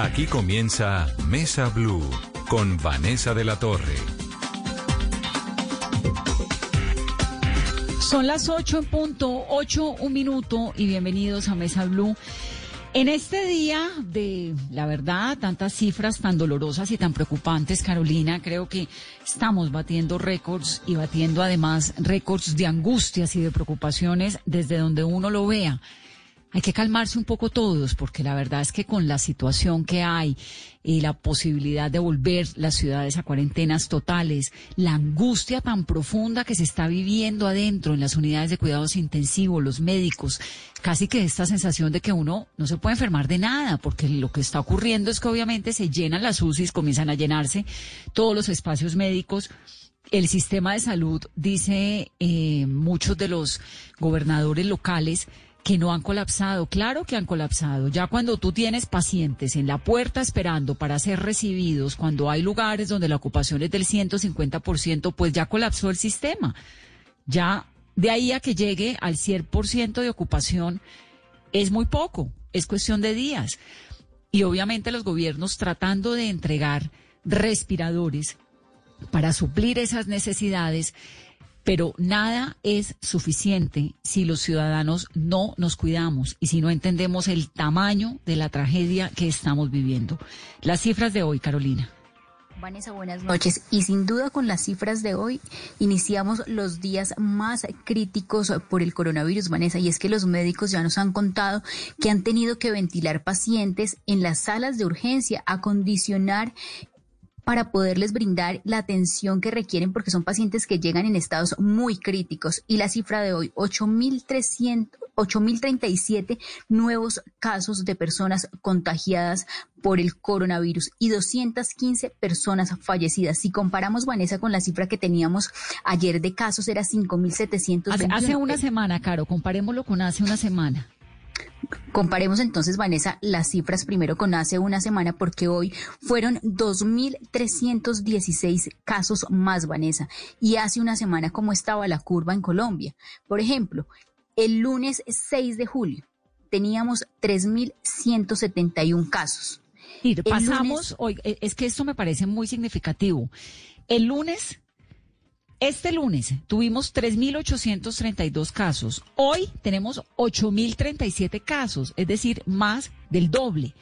Aquí comienza Mesa Blue con Vanessa de la Torre. Son las 8 en punto, 8 un minuto y bienvenidos a Mesa Blue. En este día de, la verdad, tantas cifras tan dolorosas y tan preocupantes, Carolina, creo que estamos batiendo récords y batiendo además récords de angustias y de preocupaciones desde donde uno lo vea. Hay que calmarse un poco todos, porque la verdad es que con la situación que hay y la posibilidad de volver las ciudades a cuarentenas totales, la angustia tan profunda que se está viviendo adentro en las unidades de cuidados intensivos, los médicos, casi que esta sensación de que uno no se puede enfermar de nada, porque lo que está ocurriendo es que obviamente se llenan las UCIs, comienzan a llenarse todos los espacios médicos. El sistema de salud, dice eh, muchos de los gobernadores locales, que no han colapsado. Claro que han colapsado. Ya cuando tú tienes pacientes en la puerta esperando para ser recibidos, cuando hay lugares donde la ocupación es del 150%, pues ya colapsó el sistema. Ya de ahí a que llegue al 100% de ocupación es muy poco, es cuestión de días. Y obviamente los gobiernos tratando de entregar respiradores para suplir esas necesidades pero nada es suficiente si los ciudadanos no nos cuidamos y si no entendemos el tamaño de la tragedia que estamos viviendo. Las cifras de hoy, Carolina. Vanessa, buenas noches. Y sin duda con las cifras de hoy iniciamos los días más críticos por el coronavirus, Vanessa. Y es que los médicos ya nos han contado que han tenido que ventilar pacientes en las salas de urgencia, acondicionar para poderles brindar la atención que requieren porque son pacientes que llegan en estados muy críticos. Y la cifra de hoy, 8.037 nuevos casos de personas contagiadas por el coronavirus y 215 personas fallecidas. Si comparamos, Vanessa, con la cifra que teníamos ayer de casos, era 5.700. Hace, hace una semana, Caro, comparémoslo con hace una semana. Comparemos entonces, Vanessa, las cifras primero con hace una semana, porque hoy fueron 2.316 casos más, Vanessa. Y hace una semana, ¿cómo estaba la curva en Colombia? Por ejemplo, el lunes 6 de julio teníamos 3.171 casos. Y pasamos, hoy, es que esto me parece muy significativo. El lunes este lunes tuvimos 3.832 casos. Hoy tenemos 8.037 casos, es decir, más del doble,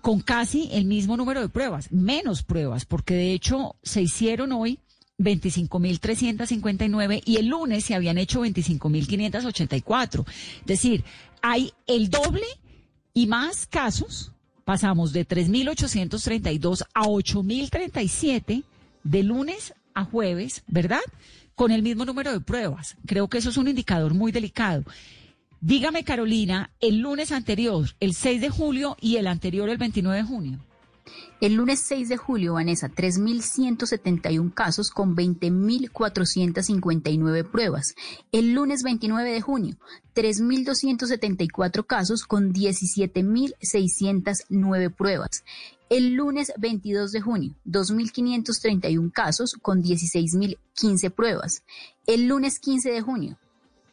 con casi el mismo número de pruebas, menos pruebas, porque de hecho se hicieron hoy 25.359 y el lunes se habían hecho 25.584. Es decir, hay el doble y más casos. Pasamos de 3.832 a 8.037 de lunes a jueves, ¿verdad? Con el mismo número de pruebas. Creo que eso es un indicador muy delicado. Dígame, Carolina, el lunes anterior, el 6 de julio, y el anterior, el 29 de junio. El lunes 6 de julio, Vanessa, 3.171 casos con 20.459 pruebas. El lunes 29 de junio, 3.274 casos con 17.609 pruebas. El lunes 22 de junio, 2.531 casos con 16.015 pruebas. El lunes 15 de junio,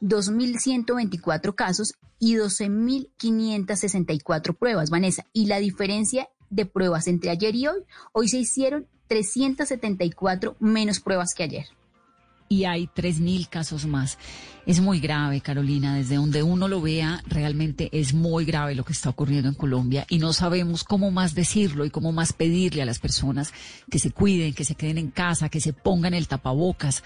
2.124 casos y 12.564 pruebas, Vanessa. Y la diferencia de pruebas entre ayer y hoy, hoy se hicieron 374 menos pruebas que ayer. Y hay 3.000 casos más. Es muy grave, Carolina. Desde donde uno lo vea, realmente es muy grave lo que está ocurriendo en Colombia y no sabemos cómo más decirlo y cómo más pedirle a las personas que se cuiden, que se queden en casa, que se pongan el tapabocas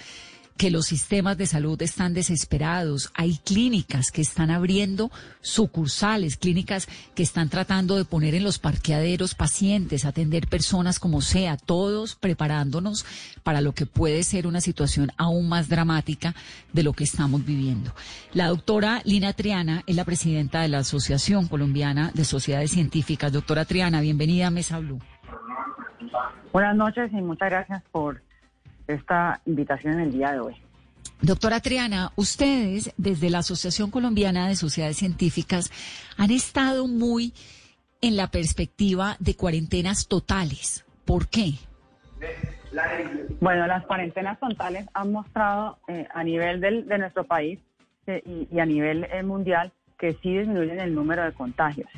que los sistemas de salud están desesperados. Hay clínicas que están abriendo sucursales, clínicas que están tratando de poner en los parqueaderos pacientes, atender personas como sea, todos preparándonos para lo que puede ser una situación aún más dramática de lo que estamos viviendo. La doctora Lina Triana es la presidenta de la Asociación Colombiana de Sociedades Científicas. Doctora Triana, bienvenida a Mesa Blue. Buenas noches y muchas gracias por esta invitación en el día de hoy. Doctora Triana, ustedes desde la Asociación Colombiana de Sociedades Científicas han estado muy en la perspectiva de cuarentenas totales. ¿Por qué? Bueno, las cuarentenas totales han mostrado eh, a nivel del, de nuestro país eh, y, a nivel eh, mundial que sí disminuyen el número de contagios.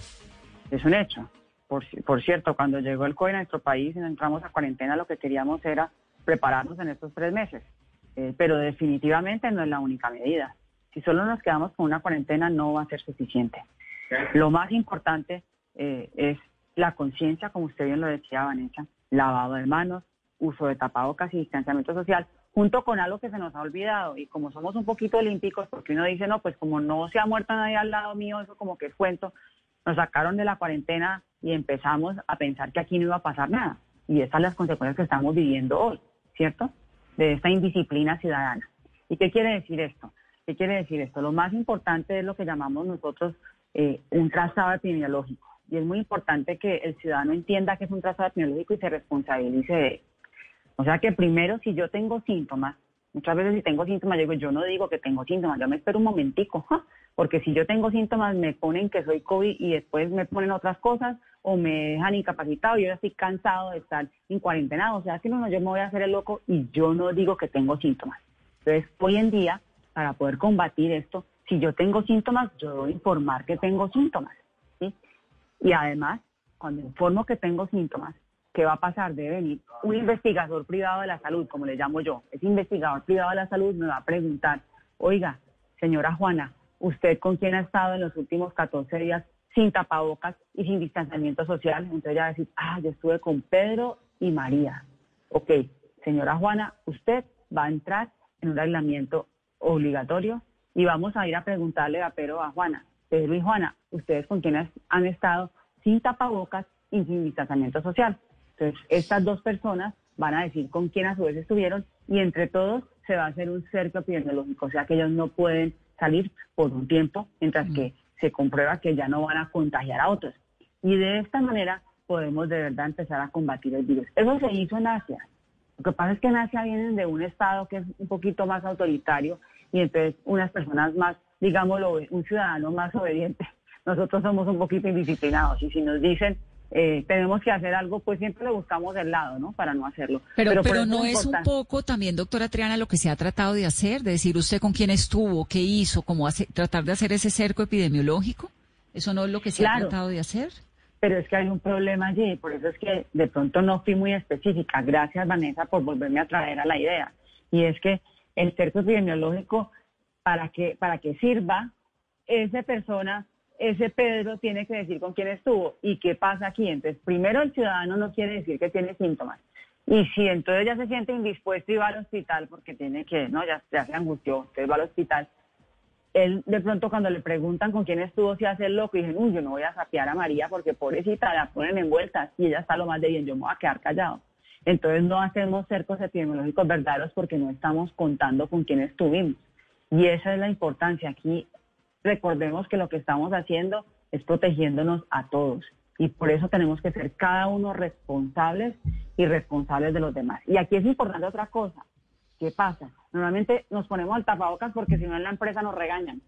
Es un hecho. por, por cierto, cuando llegó el COVID a nuestro país y entramos a cuarentena, lo que queríamos era prepararnos en estos tres meses. Eh, pero definitivamente no es la única medida. Si solo nos quedamos con una cuarentena, no va a ser suficiente. Lo más importante eh, es la conciencia, como usted bien lo decía, Vanessa, lavado de manos, uso de tapabocas y distanciamiento social, junto con algo que se nos ha olvidado. Y como somos un poquito olímpicos, porque uno dice, no, pues como no se ha muerto nadie al lado mío, eso como que es cuento, nos sacaron de la cuarentena y empezamos a pensar que aquí no iba a pasar nada. Y esas son las consecuencias que estamos viviendo hoy, ¿cierto? De esta indisciplina ciudadana. ¿Y qué quiere decir esto? ¿Qué quiere decir esto? Lo más importante es lo que llamamos nosotros eh, un trazado epidemiológico. Y es muy importante que el ciudadano entienda que es un trazado epidemiológico y se responsabilice de él. O sea que primero, si yo tengo síntomas, muchas veces si tengo síntomas, yo digo, yo no digo que tengo síntomas, yo me espero un momentico, porque si yo tengo síntomas me ponen que soy COVID y después me ponen otras cosas o me dejan incapacitado, yo ya estoy cansado de estar en cuarentena, o sea que no, no, yo me voy a hacer el loco y yo no digo que tengo síntomas. Entonces, hoy en día, para poder combatir esto, si yo tengo síntomas, yo debo informar que tengo síntomas. ¿sí? Y además, cuando informo que tengo síntomas, ¿qué va a pasar? Debe venir un investigador privado de la salud, como le llamo yo. Ese investigador privado de la salud me va a preguntar, oiga, señora Juana, ¿usted con quién ha estado en los últimos 14 días sin tapabocas y sin distanciamiento social? Entonces ella va a decir, ah, yo estuve con Pedro y María. Ok, señora Juana, usted va a entrar en un aislamiento obligatorio y vamos a ir a preguntarle a Pedro a Juana, Pedro y Juana, ¿ustedes con quiénes han estado sin tapabocas y sin distanciamiento social? Entonces, estas dos personas van a decir con quién a su vez estuvieron y entre todos se va a hacer un cerco epidemiológico, o sea que ellos no pueden salir por un tiempo mientras que se comprueba que ya no van a contagiar a otros. Y de esta manera podemos de verdad empezar a combatir el virus. Eso se hizo en Asia. Lo que pasa es que en Asia vienen de un estado que es un poquito más autoritario y entonces unas personas más, digámoslo, un ciudadano más obediente. Nosotros somos un poquito indisciplinados y si nos dicen eh, tenemos que hacer algo, pues siempre le buscamos el lado, ¿no? Para no hacerlo. Pero, pero, no es, un poco también, doctora Triana, lo que se ha tratado de hacer, de decir usted con quién estuvo, qué hizo, cómo hace, tratar de hacer ese cerco epidemiológico. ¿Eso no es lo que se ha tratado de hacer? Pero es que hay un problema allí, por eso es que de pronto no fui muy específica. Gracias, Vanessa, por volverme a traer a la idea. Y es que el cerco epidemiológico, para que, para que sirva, esa persona ese Pedro tiene que decir con quién estuvo y qué pasa aquí. Entonces, primero el ciudadano no quiere decir que tiene síntomas. Y si entonces ya se siente indispuesto y va al hospital porque tiene que, no, ya, se angustió, entonces va al hospital, él de pronto cuando le preguntan con quién estuvo se hace el loco y dice, uy, yo no voy a sapear a María porque pobrecita la ponen envuelta y ella está lo más de bien, yo me voy a quedar callado. Entonces no hacemos cercos epidemiológicos verdaderos porque no estamos contando con quién estuvimos. Y esa es la importancia. Aquí recordemos que lo que estamos haciendo es protegiéndonos a todos y por eso tenemos que ser cada uno responsables y responsables de los demás. Y aquí es importante otra cosa. ¿Qué pasa? Normalmente nos ponemos el tapabocas porque si no en la empresa nos regañan,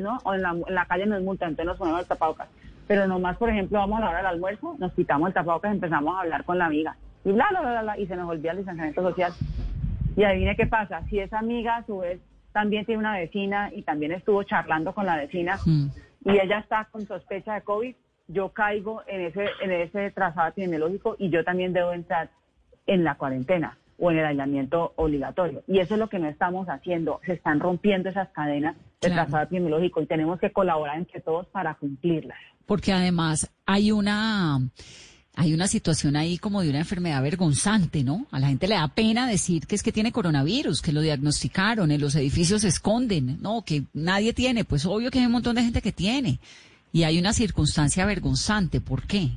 ¿no? O en la, calle nos multan, entonces nos ponemos el tapabocas. Pero nomás, por ejemplo, vamos a la hora del almuerzo, nos quitamos el tapabocas y empezamos a hablar con la amiga. Y bla, bla, bla, bla, y se nos olvida el distanciamiento social. Y adivine qué pasa. Si esa amiga a su vez también tiene una vecina y también estuvo charlando con la vecina mm. y ella está con sospecha de COVID, yo caigo en ese, en ese trazado epidemiológico y yo también debo entrar en la cuarentena o en el aislamiento obligatorio. Y eso es lo que no estamos haciendo. Se están rompiendo esas cadenas de trazado epidemiológico y tenemos que colaborar entre todos para cumplirlas. Porque además hay una hay una situación ahí como de una enfermedad vergonzante, ¿no? A la gente le da pena decir que es que tiene coronavirus, que lo diagnosticaron, en los edificios se esconden, ¿no? Que nadie tiene, pues obvio que hay un montón de gente que tiene. Y hay una circunstancia vergonzante, ¿por qué?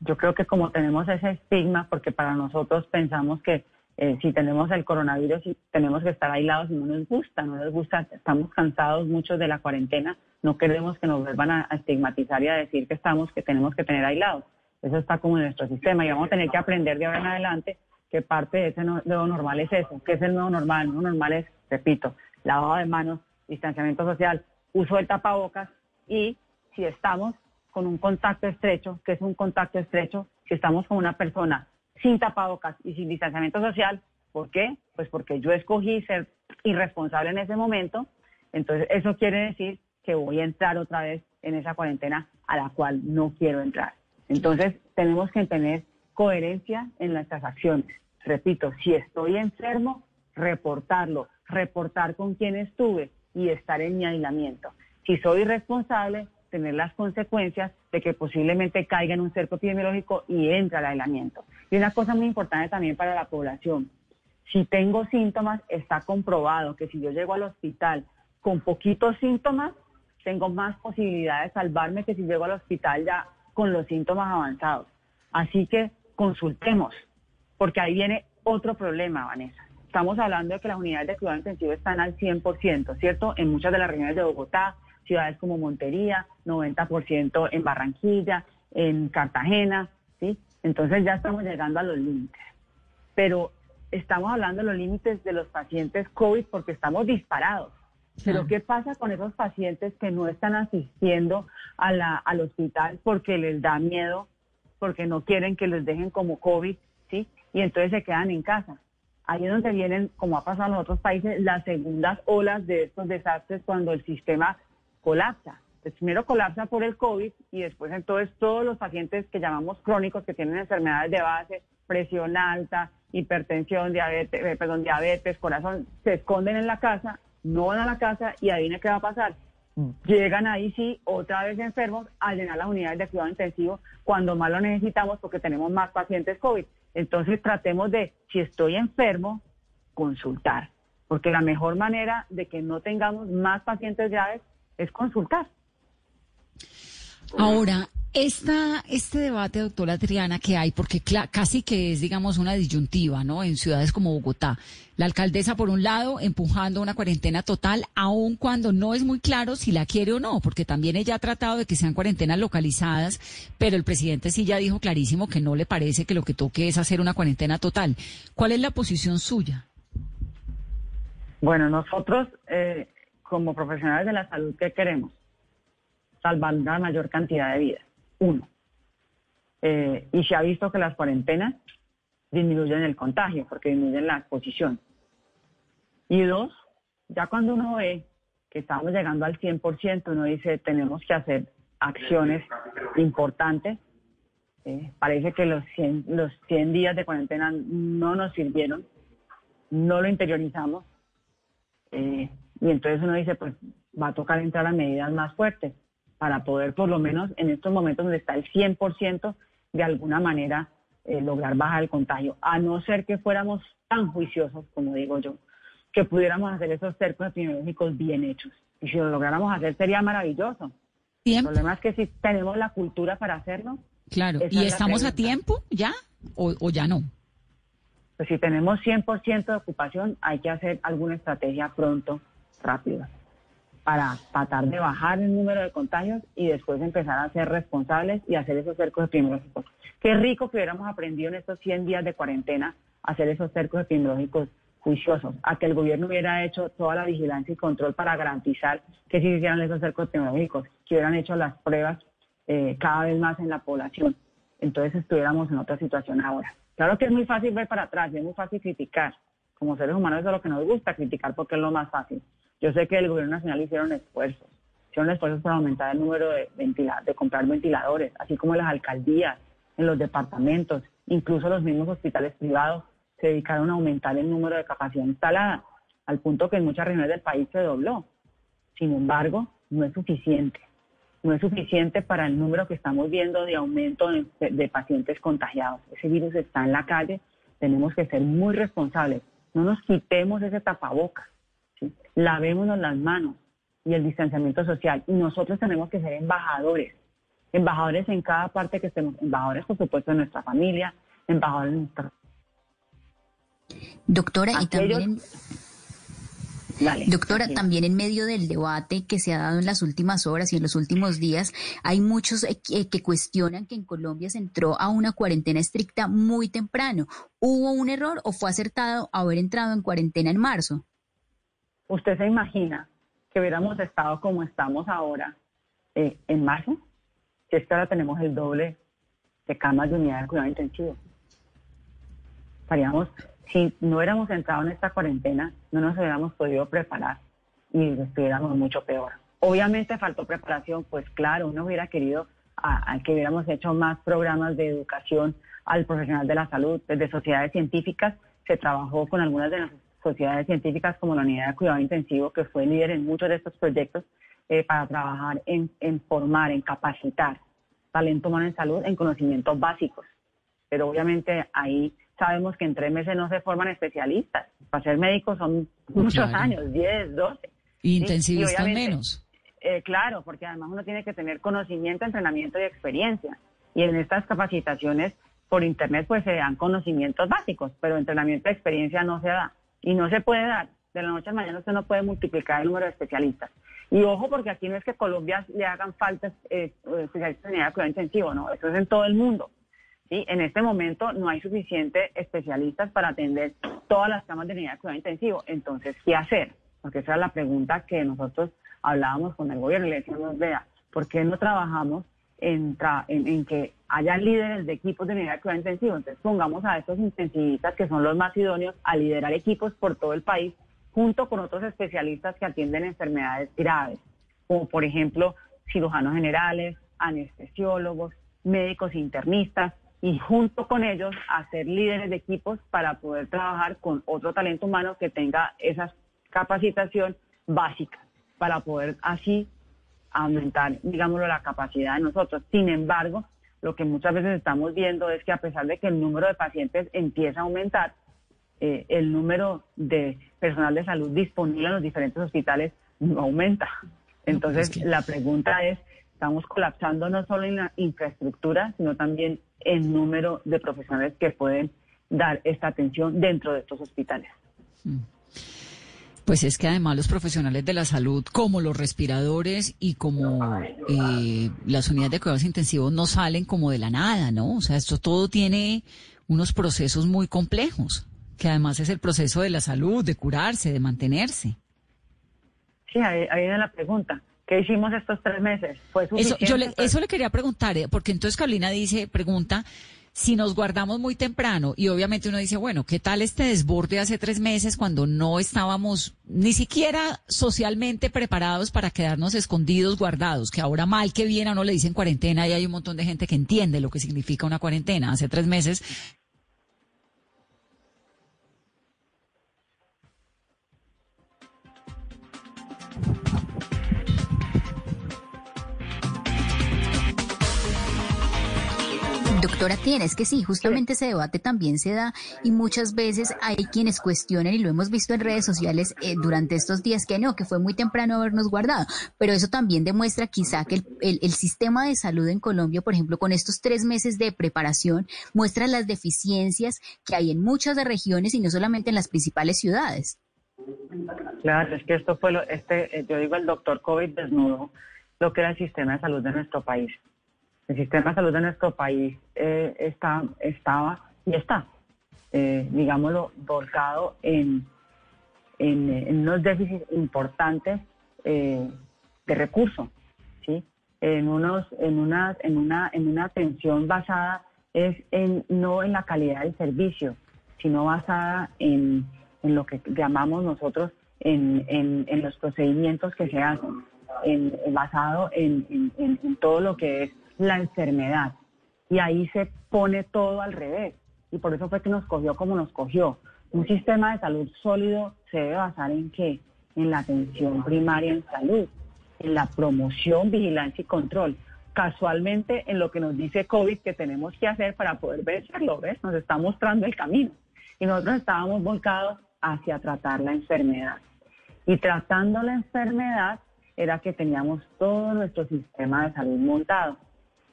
Yo creo que como tenemos ese estigma, porque para nosotros pensamos que eh, si tenemos el coronavirus y tenemos que estar aislados y no nos gusta, no nos gusta, estamos cansados muchos de la cuarentena, no queremos que nos vuelvan a, estigmatizar y a decir que estamos, que tenemos que tener aislados. Eso está como en nuestro sistema y vamos a tener que aprender de ahora en adelante que parte de ese nuevo normal es eso. ¿Qué es el nuevo normal? El nuevo normal es, repito, lavado de manos, distanciamiento social, uso del tapabocas y si estamos con un contacto estrecho, que es un contacto estrecho, si estamos con una persona sin tapabocas y sin distanciamiento social. ¿Por qué? Pues porque yo escogí ser irresponsable en ese momento. Entonces, eso quiere decir que voy a entrar otra vez en esa cuarentena a la cual no quiero entrar. Entonces, tenemos que tener coherencia en nuestras acciones. Repito, si estoy enfermo, reportarlo, reportar con quién estuve y estar en mi aislamiento. Si soy responsable, tener las consecuencias de que posiblemente caiga en un cerco epidemiológico y entre al aislamiento. Y una cosa muy importante también para la población, si tengo síntomas, está comprobado que si yo llego al hospital con poquitos síntomas, tengo más posibilidad de salvarme que si llego al hospital ya con los síntomas avanzados. Así que consultemos, porque ahí viene otro problema, Vanessa. Estamos hablando de que las unidades de cuidado intensivo están al 100%, ¿cierto? En muchas de las regiones de Bogotá, ciudades como Montería, 90% en Barranquilla, en Cartagena, ¿sí? Entonces ya estamos llegando a los límites. Pero estamos hablando de los límites de los pacientes COVID porque estamos disparados. Pero ¿qué pasa con esos pacientes que no están asistiendo a la, al hospital porque les da miedo, porque no quieren que les dejen como COVID, ¿sí? Y entonces se quedan en casa. Ahí es donde vienen, como ha pasado en otros países, las segundas olas de estos desastres cuando el sistema colapsa. Pues primero colapsa por el COVID y después entonces todos los pacientes que llamamos crónicos que tienen enfermedades de base, presión alta, hipertensión, diabetes, eh, perdón, diabetes, corazón, se esconden en la casa, no van a la casa y ahí qué va a pasar. Llegan ahí sí, otra vez enfermos, a llenar las unidades de cuidado intensivo cuando más lo necesitamos porque tenemos más pacientes COVID. Entonces tratemos de, si estoy enfermo, consultar, porque la mejor manera de que no tengamos más pacientes graves es consultar. Ahora, esta, este debate, doctora Triana, que hay, porque casi que es, digamos, una disyuntiva, ¿no? En ciudades como Bogotá. La alcaldesa, por un lado, empujando una cuarentena total, aun cuando no es muy claro si la quiere o no, porque también ella ha tratado de que sean cuarentenas localizadas, pero el presidente sí ya dijo clarísimo que no le parece que lo que toque es hacer una cuarentena total. ¿Cuál es la posición suya? Bueno, nosotros, eh, como profesionales de la salud, ¿qué queremos? Salvar la mayor cantidad de vidas uno. Eh, y se ha visto que las cuarentenas disminuyen el contagio porque disminuyen la exposición. Y dos, ya cuando uno ve que estamos llegando al 100%, uno dice, tenemos que hacer acciones importantes. Eh, parece que los 100, los 100 días de cuarentena no nos sirvieron, no lo interiorizamos. Eh, y entonces uno dice, pues va a tocar entrar a medidas más fuertes para poder por lo menos en estos momentos donde está el 100% de alguna manera eh, lograr bajar el contagio, a no ser que fuéramos tan juiciosos, como digo yo, que pudiéramos hacer esos cercos epidemiológicos bien hechos. Y si lo lográramos hacer sería maravilloso. El problema es que si tenemos la cultura para hacerlo. Claro, ¿y estamos a tiempo ya o, o ya no? Pues si tenemos 100% de ocupación, hay que hacer alguna estrategia pronto, rápida para tratar de bajar el número de contagios y después empezar a ser responsables y hacer esos cercos epidemiológicos. Qué rico que hubiéramos aprendido en estos 100 días de cuarentena hacer esos cercos epidemiológicos juiciosos, a que el gobierno hubiera hecho toda la vigilancia y control para garantizar que se hicieran esos cercos epidemiológicos, que hubieran hecho las pruebas eh, cada vez más en la población. Entonces estuviéramos en otra situación ahora. Claro que es muy fácil ver para atrás, es muy fácil criticar. Como seres humanos eso es lo que nos gusta, criticar porque es lo más fácil. Yo sé que el gobierno nacional hicieron esfuerzos, hicieron esfuerzos para aumentar el número de, de comprar ventiladores, así como las alcaldías, en los departamentos, incluso los mismos hospitales privados se dedicaron a aumentar el número de capacidad instalada, al punto que en muchas regiones del país se dobló. Sin embargo, no es suficiente. No es suficiente para el número que estamos viendo de aumento de pacientes contagiados. Ese virus está en la calle, tenemos que ser muy responsables. No nos quitemos ese tapaboca lavémonos las manos y el distanciamiento social. Y nosotros tenemos que ser embajadores, embajadores en cada parte que estemos, embajadores por supuesto de nuestra familia, embajadores de nuestra... Doctora, y también... Doctora, también en medio del debate que se ha dado en las últimas horas y en los últimos días, hay muchos eh, que cuestionan que en Colombia se entró a una cuarentena estricta muy temprano. ¿Hubo un error o fue acertado haber entrado en cuarentena en marzo? ¿Usted se imagina que hubiéramos estado como estamos ahora eh, en marzo? Si es que ahora tenemos el doble de camas de unidad de cuidado intensivo. Estaríamos, si no hubiéramos entrado en esta cuarentena, no nos hubiéramos podido preparar y estuviéramos mucho peor. Obviamente faltó preparación, pues claro, uno hubiera querido a, que hubiéramos hecho más programas de educación al profesional de la salud. Desde sociedades científicas se trabajó con algunas de las sociedades científicas como la Unidad de Cuidado Intensivo, que fue líder en muchos de estos proyectos, eh, para trabajar en, en formar, en capacitar talento humano en salud en conocimientos básicos. Pero obviamente ahí sabemos que en tres meses no se forman especialistas. Para ser médicos son muchos años, 10, 12. Intensivistas menos. Eh, claro, porque además uno tiene que tener conocimiento, entrenamiento y experiencia. Y en estas capacitaciones por internet pues se dan conocimientos básicos, pero entrenamiento y experiencia no se da. Y no se puede dar. De la noche a la mañana usted no puede multiplicar el número de especialistas. Y ojo, porque aquí no es que Colombia le hagan falta eh, especialistas en unidad de cuidado intensivo, no, eso es en todo el mundo. ¿sí? En este momento no hay suficientes especialistas para atender todas las camas de unidad de cuidado intensivo. Entonces, ¿qué hacer? Porque esa es la pregunta que nosotros hablábamos con el gobierno y le decíamos, vea, ¿por qué no trabajamos en, que haya líderes de equipos de unidad de cuidado? Entonces, pongamos a estos intensivistas que son los más idóneos a liderar equipos por todo el país junto con otros especialistas que atienden enfermedades graves, como por ejemplo cirujanos generales, anestesiólogos, médicos internistas, y junto con ellos hacer líderes de equipos para poder trabajar con otro talento humano que tenga esa capacitación básica, para poder así aumentar, digámoslo, la capacidad de nosotros. Sin embargo, lo que muchas veces estamos viendo es que a pesar de que el número de pacientes empieza a aumentar, eh, el número de personal de salud disponible en los diferentes hospitales no aumenta. Entonces, la pregunta es, estamos colapsando no solo en la infraestructura, sino también el número de profesionales que pueden dar esta atención dentro de estos hospitales. Mm. Pues es que además los profesionales de la salud, como los respiradores y como eh, las unidades de cuidados intensivos, no salen como de la nada, ¿no? O sea, esto todo tiene unos procesos muy complejos que además es el proceso de la salud, de curarse, de mantenerse. Sí, ahí, viene la pregunta. ¿Qué hicimos estos tres meses? eso, yo le, eso le quería preguntar, eh, porque entonces Carolina dice, pregunta, si nos guardamos muy temprano y obviamente uno dice, bueno, ¿qué tal este desborde hace tres meses cuando no estábamos ni siquiera socialmente preparados para quedarnos escondidos, guardados? Que ahora mal que bien a uno le dicen cuarentena y hay un montón de gente que entiende lo que significa una cuarentena. Hace tres meses Doctora, tienes que sí, justamente ese debate también se da y muchas veces hay quienes cuestionan y lo hemos visto en redes sociales eh, durante estos días que no, que fue muy temprano habernos guardado, pero eso también demuestra quizá que el, el, sistema de salud en Colombia, por ejemplo, con estos tres meses de preparación, muestra las deficiencias que hay en muchas regiones y no solamente en las principales ciudades. Claro, es que esto fue, lo, este, eh, yo digo, el doctor COVID desnudo lo que era el sistema de salud de nuestro país. El sistema de salud de nuestro país eh, está, estaba y está, eh, digámoslo, volcado en, en, unos déficits importantes de recursos, ¿sí? En unos, en una, en una, en una atención basada es en, no en la calidad del servicio, sino basada en en lo que llamamos nosotros en, en, los procedimientos que se hacen, en, basado en, en, todo lo que es la enfermedad. Y ahí se pone todo al revés. Y por eso fue que nos cogió como nos cogió. Un sistema de salud sólido se debe basar en qué? En la atención primaria en salud, en la promoción, vigilancia y control. Casualmente en lo que nos dice COVID que tenemos que hacer para poder vencerlo, ¿ves? Nos está mostrando el camino. Y nosotros estábamos volcados hacia tratar la enfermedad. Y tratando la enfermedad era que teníamos todo nuestro sistema de salud montado.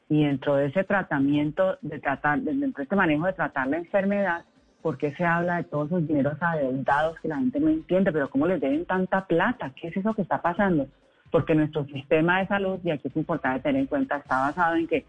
Y dentro de ese tratamiento, de tratar, dentro de este manejo de tratar la enfermedad, ¿por qué se habla de todos esos dineros adeudados que la gente no entiende? Pero ¿cómo les deben tanta plata? ¿Qué es eso que está pasando? Porque nuestro sistema de salud, y aquí es importante tener en cuenta, está basado en que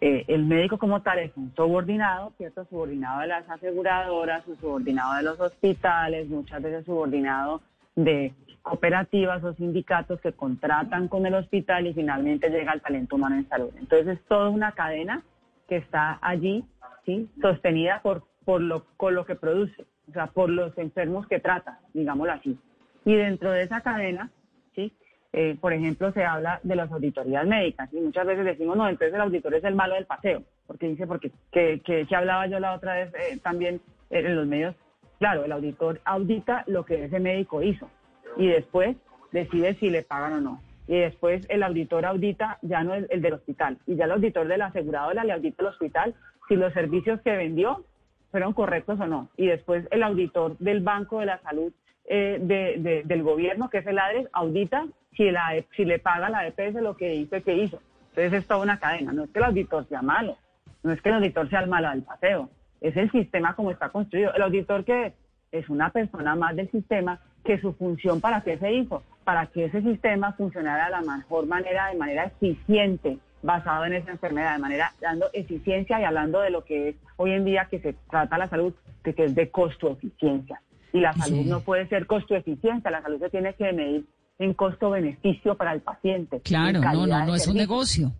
eh, el médico como tal es un subordinado, ¿cierto? Subordinado de las aseguradoras, subordinado de los hospitales, muchas veces subordinado de cooperativas o sindicatos que contratan con el hospital y finalmente llega el talento humano en salud. Entonces es toda una cadena que está allí, ¿sí? Sostenida por, por lo, con lo que produce, o sea, por los enfermos que trata, digámoslo así. Y dentro de esa cadena, ¿sí? eh, por ejemplo, se habla de las auditorías médicas y muchas veces decimos, no, entonces el auditor es el malo del paseo, porque dice, porque que, que, hablaba yo la otra vez eh, también en los medios, claro, el auditor audita lo que ese médico hizo y después decide si le pagan o no. Y después el auditor audita ya no es el del hospital y ya el auditor de la aseguradora le audita al hospital si los servicios que vendió fueron correctos o no. Y después el auditor del Banco de la Salud eh, de, del gobierno, que es el ADRES, audita si, la, si le paga la EPS lo que dice que hizo. Entonces es toda una cadena. No es que el auditor sea malo, no es que el auditor sea el malo del paseo, es el sistema como está construido. El auditor que es una persona más del sistema que su función para qué se hizo, para que ese sistema funcionara de la mejor manera, de manera eficiente, basado en esa enfermedad, de manera dando eficiencia y hablando de lo que es hoy en día que se trata la salud, que, es de costo-eficiencia. Y la salud no puede ser costo-eficiencia, la salud se tiene que medir en costo-beneficio para el paciente. Claro, no, no, no es un negocio.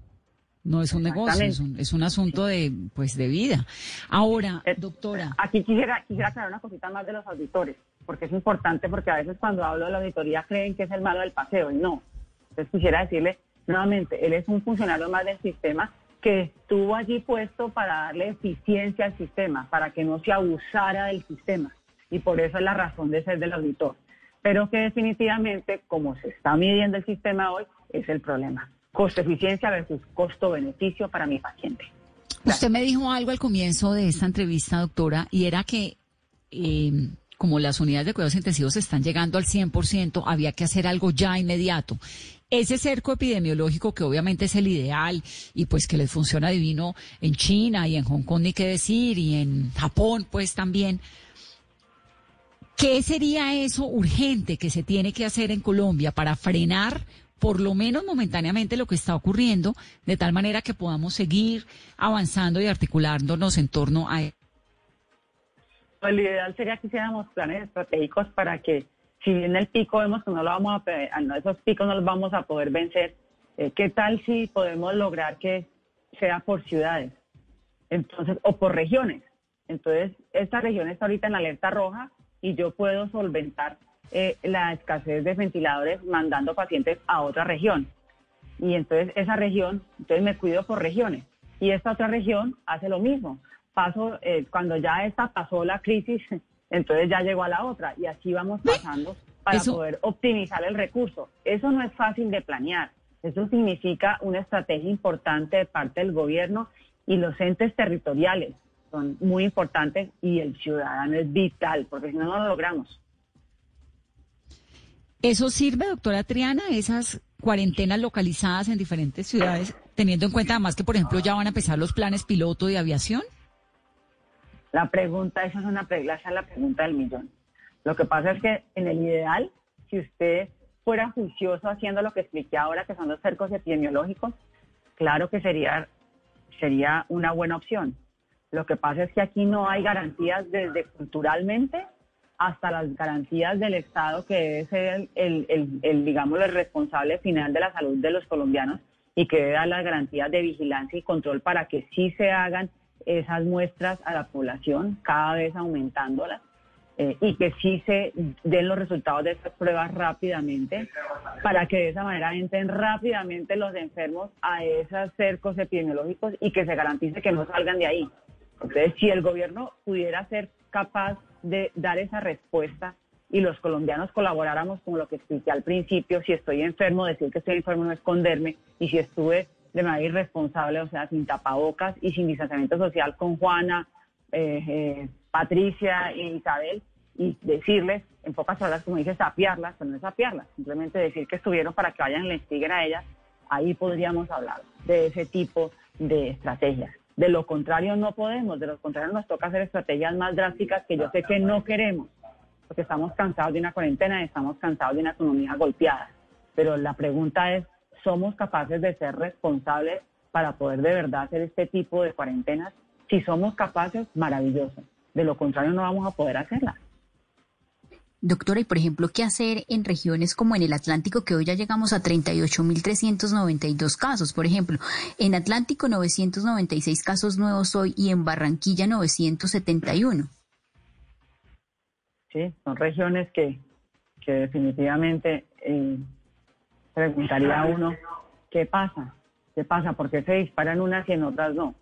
No es un negocio, es un, asunto de pues de vida. Ahora, eh, doctora. Aquí quisiera, quisiera aclarar una cosita más de los auditores, porque es importante, porque a veces cuando hablo de la auditoría creen que es el malo del paseo, y no. Entonces quisiera decirle nuevamente, él es un funcionario más del sistema que estuvo allí puesto para darle eficiencia al sistema, para que no se abusara del sistema. Y por eso es la razón de ser del auditor. Pero que definitivamente, como se está midiendo el sistema hoy, es el problema. Costo-eficiencia versus costo-beneficio para mi paciente. Usted me dijo algo al comienzo de esta entrevista, doctora, y era que eh, como las unidades de cuidados intensivos están llegando al 100%, había que hacer algo ya inmediato. Ese cerco epidemiológico, que obviamente es el ideal y pues que les funciona divino en China y en Hong Kong, ni qué decir, y en Japón, pues también. ¿Qué sería eso urgente que se tiene que hacer en Colombia para frenar por lo menos momentáneamente lo que está ocurriendo, de tal manera que podamos seguir avanzando y articulándonos en torno a... Pues lo ideal sería que hiciéramos planes estratégicos para que si bien el pico vemos que no lo vamos a, esos picos no los vamos a poder vencer, eh, ¿qué tal si podemos lograr que sea por ciudades? Entonces, o por regiones. Entonces, esta región está ahorita en alerta roja y yo puedo solventar eh, la escasez de ventiladores mandando pacientes a otra región. Y entonces esa región, entonces me cuido por regiones. Y esta otra región hace lo mismo. Paso, eh, cuando ya esta pasó la crisis, entonces ya llegó a la otra y así vamos pasando para poder optimizar el recurso. Eso no es fácil de planear. Eso significa una estrategia importante de parte del gobierno y los entes territoriales son muy importantes y el ciudadano es vital, porque si no, no lo logramos. ¿Eso sirve, doctora Triana, esas cuarentenas localizadas en diferentes ciudades, teniendo en cuenta además que, por ejemplo, ya van a empezar los planes piloto de aviación? La pregunta, esa es una esa es la pregunta del millón. Lo que pasa es que en el ideal, si usted fuera juicioso haciendo lo que expliqué ahora, que son los cercos epidemiológicos, claro que sería, sería una buena opción. Lo que pasa es que aquí no hay garantías desde culturalmente hasta las garantías del Estado, que debe ser el, el, el, digamos, el responsable final de la salud de los colombianos y que debe dar las garantías de vigilancia y control para que sí se hagan esas muestras a la población, cada vez aumentándolas, eh, y que sí se den los resultados de esas pruebas rápidamente, para que de esa manera entren rápidamente los enfermos a esos cercos epidemiológicos y que se garantice que no salgan de ahí. Entonces, si el gobierno pudiera ser capaz de dar esa respuesta y los colombianos colaboráramos con lo que expliqué al principio, si estoy enfermo, decir que estoy enfermo, no esconderme, y si estuve de manera irresponsable, o sea, sin tapabocas y sin distanciamiento social con Juana, eh, eh, Patricia e Isabel, y decirles, en pocas palabras, como dice, sapiarlas, pero no es sapiarlas, simplemente decir que estuvieron para que vayan y les a ellas, ahí podríamos hablar de ese tipo de estrategias. De lo contrario no podemos, de lo contrario nos toca hacer estrategias más drásticas que yo sé que no queremos, porque estamos cansados de una cuarentena y estamos cansados de una economía golpeada. Pero la pregunta es, ¿somos capaces de ser responsables para poder de verdad hacer este tipo de cuarentenas? Si somos capaces, maravilloso. De lo contrario no vamos a poder hacerlas. Doctora, y por ejemplo, ¿qué hacer en regiones como en el Atlántico, que hoy ya llegamos a 38.392 casos? Por ejemplo, en Atlántico 996 casos nuevos hoy y en Barranquilla 971. Sí, son regiones que, que definitivamente eh, preguntaría a uno, ¿qué pasa? ¿Qué pasa? ¿Por qué se disparan unas y en otras no?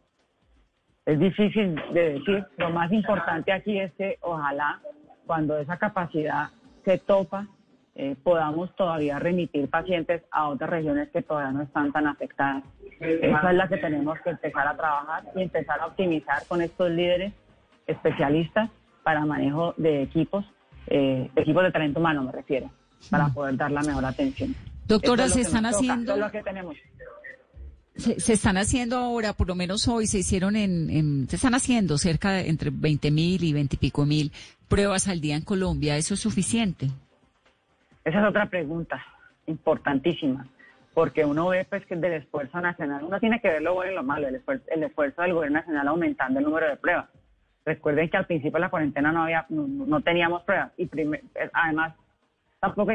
Es difícil de decir. Lo más importante aquí es que ojalá cuando esa capacidad se topa, eh, podamos todavía remitir pacientes a otras regiones que todavía no están tan afectadas. Esa es la que tenemos que empezar a trabajar y empezar a optimizar con estos líderes especialistas para manejo de equipos, eh, equipos de talento humano me refiero, para poder dar la mejor atención. Doctora, se están haciendo... lo que tenemos. Se, están haciendo ahora, por lo menos hoy, se hicieron en, se están haciendo cerca de entre 20 mil y 20 y pico mil pruebas al día en Colombia. ¿Eso es suficiente? Esa es otra pregunta importantísima, porque uno ve pues que del esfuerzo nacional, uno tiene que ver lo bueno y lo malo, el esfuerzo, el esfuerzo del gobierno nacional aumentando el número de pruebas. Recuerden que al principio de la cuarentena no había, no, teníamos pruebas y además tampoco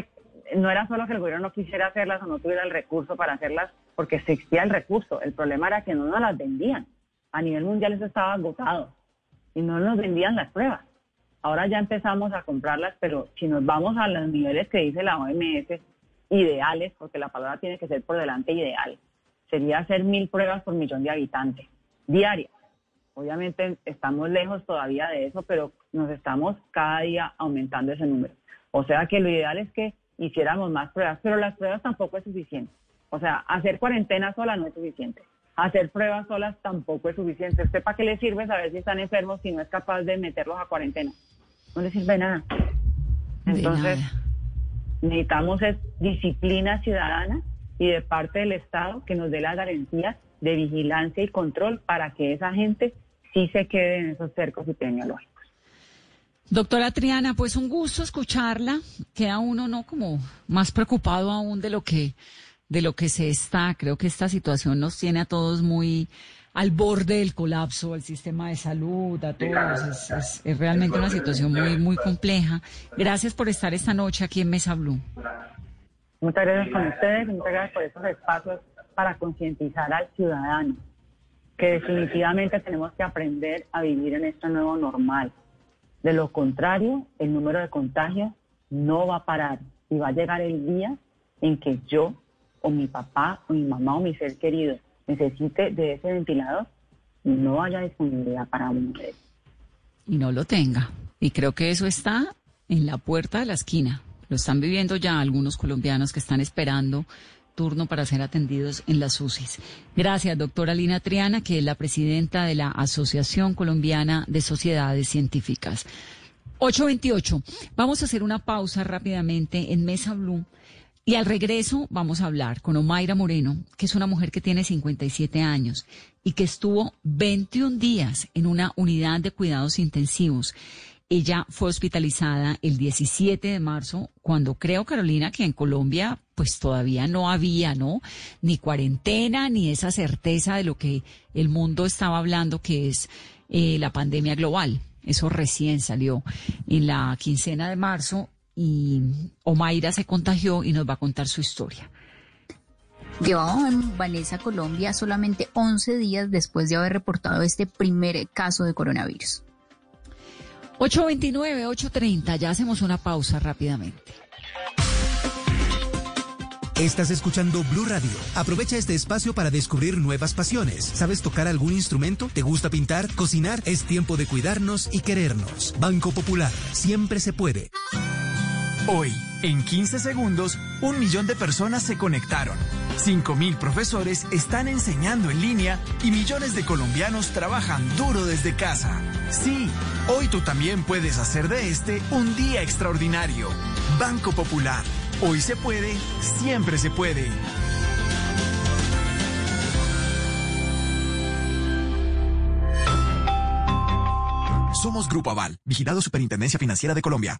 no era solo que el gobierno no quisiera hacerlas o no tuviera el recurso para hacerlas, porque existía el recurso. El problema era que no nos las vendían. A nivel mundial eso estaba agotado y no nos vendían las pruebas. Ahora ya empezamos a comprarlas, pero si nos vamos a los niveles que dice la OMS, ideales, porque la palabra tiene que ser por delante ideal, sería hacer mil pruebas por millón de habitantes diarias. Obviamente estamos lejos todavía de eso, pero nos estamos cada día aumentando ese número. O sea que lo ideal es que hiciéramos más pruebas, pero las pruebas tampoco es suficiente. O sea, hacer cuarentena sola no es suficiente. Hacer pruebas solas tampoco es suficiente. ¿Usted para qué le sirve saber si están enfermos si no es capaz de meterlos a cuarentena? No le sirve nada. Entonces, necesitamos es disciplina ciudadana y de parte del Estado que nos dé la garantía de vigilancia y control para que esa gente sí se quede en esos cercos epidemiológicos. Doctora Triana, pues un gusto escucharla. Queda uno no como más preocupado aún de lo que de lo que se está. Creo que esta situación nos tiene a todos muy al borde del colapso al sistema de salud, a todos. Es, es, realmente una situación muy muy compleja. Gracias por estar esta noche aquí en Mesa Blue. Muchas gracias con ustedes, muchas gracias por estos espacios para concientizar al ciudadano que definitivamente tenemos que aprender a vivir en este nuevo normal de lo contrario, el número de contagios no va a parar y va a llegar el día en que yo o mi papá o mi mamá o mi ser querido necesite de ese ventilador y no haya disponibilidad para uno de Y no lo tenga. Y creo que eso está en la puerta de la esquina. Lo están viviendo ya algunos colombianos que están esperando turno para ser atendidos en las UCIs. Gracias, doctora Lina Triana, que es la presidenta de la Asociación Colombiana de Sociedades Científicas. 828. Vamos a hacer una pausa rápidamente en Mesa Blue. Y al regreso vamos a hablar con Omaira Moreno, que es una mujer que tiene 57 años y que estuvo 21 días en una unidad de cuidados intensivos ella fue hospitalizada el 17 de marzo, cuando creo, Carolina, que en Colombia pues todavía no había, ¿no? Ni cuarentena, ni esa certeza de lo que el mundo estaba hablando, que es eh, la pandemia global. Eso recién salió en la quincena de marzo y Omaira se contagió y nos va a contar su historia. Llevamos en Vanessa, Colombia, solamente 11 días después de haber reportado este primer caso de coronavirus. 829, 830, ya hacemos una pausa rápidamente. Estás escuchando Blue Radio. Aprovecha este espacio para descubrir nuevas pasiones. ¿Sabes tocar algún instrumento? ¿Te gusta pintar? ¿Cocinar? Es tiempo de cuidarnos y querernos. Banco Popular. Siempre se puede. Hoy, en 15 segundos, un millón de personas se conectaron. 5.000 profesores están enseñando en línea y millones de colombianos trabajan duro desde casa. Sí, hoy tú también puedes hacer de este un día extraordinario. Banco Popular. Hoy se puede, siempre se puede. Somos Grupo Aval, vigilado Superintendencia Financiera de Colombia.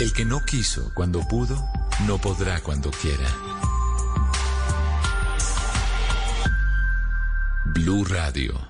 El que no quiso cuando pudo, no podrá cuando quiera. Blue Radio.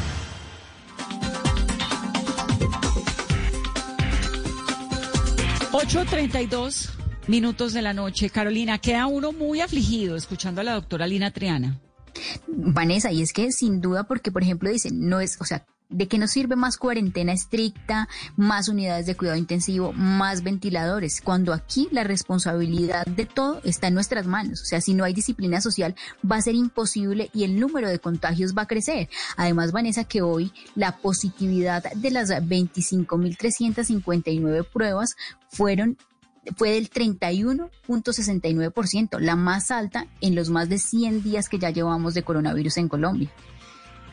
8.32 minutos de la noche. Carolina, queda uno muy afligido escuchando a la doctora Lina Triana. Vanessa, y es que sin duda, porque por ejemplo dicen, no es, o sea, ¿de qué nos sirve más cuarentena estricta, más unidades de cuidado intensivo, más ventiladores? Cuando aquí la responsabilidad de todo está en nuestras manos. O sea, si no hay disciplina social, va a ser imposible y el número de contagios va a crecer. Además, Vanessa, que hoy la positividad de las 25.359 pruebas fueron fue del 31.69%, la más alta en los más de 100 días que ya llevamos de coronavirus en Colombia.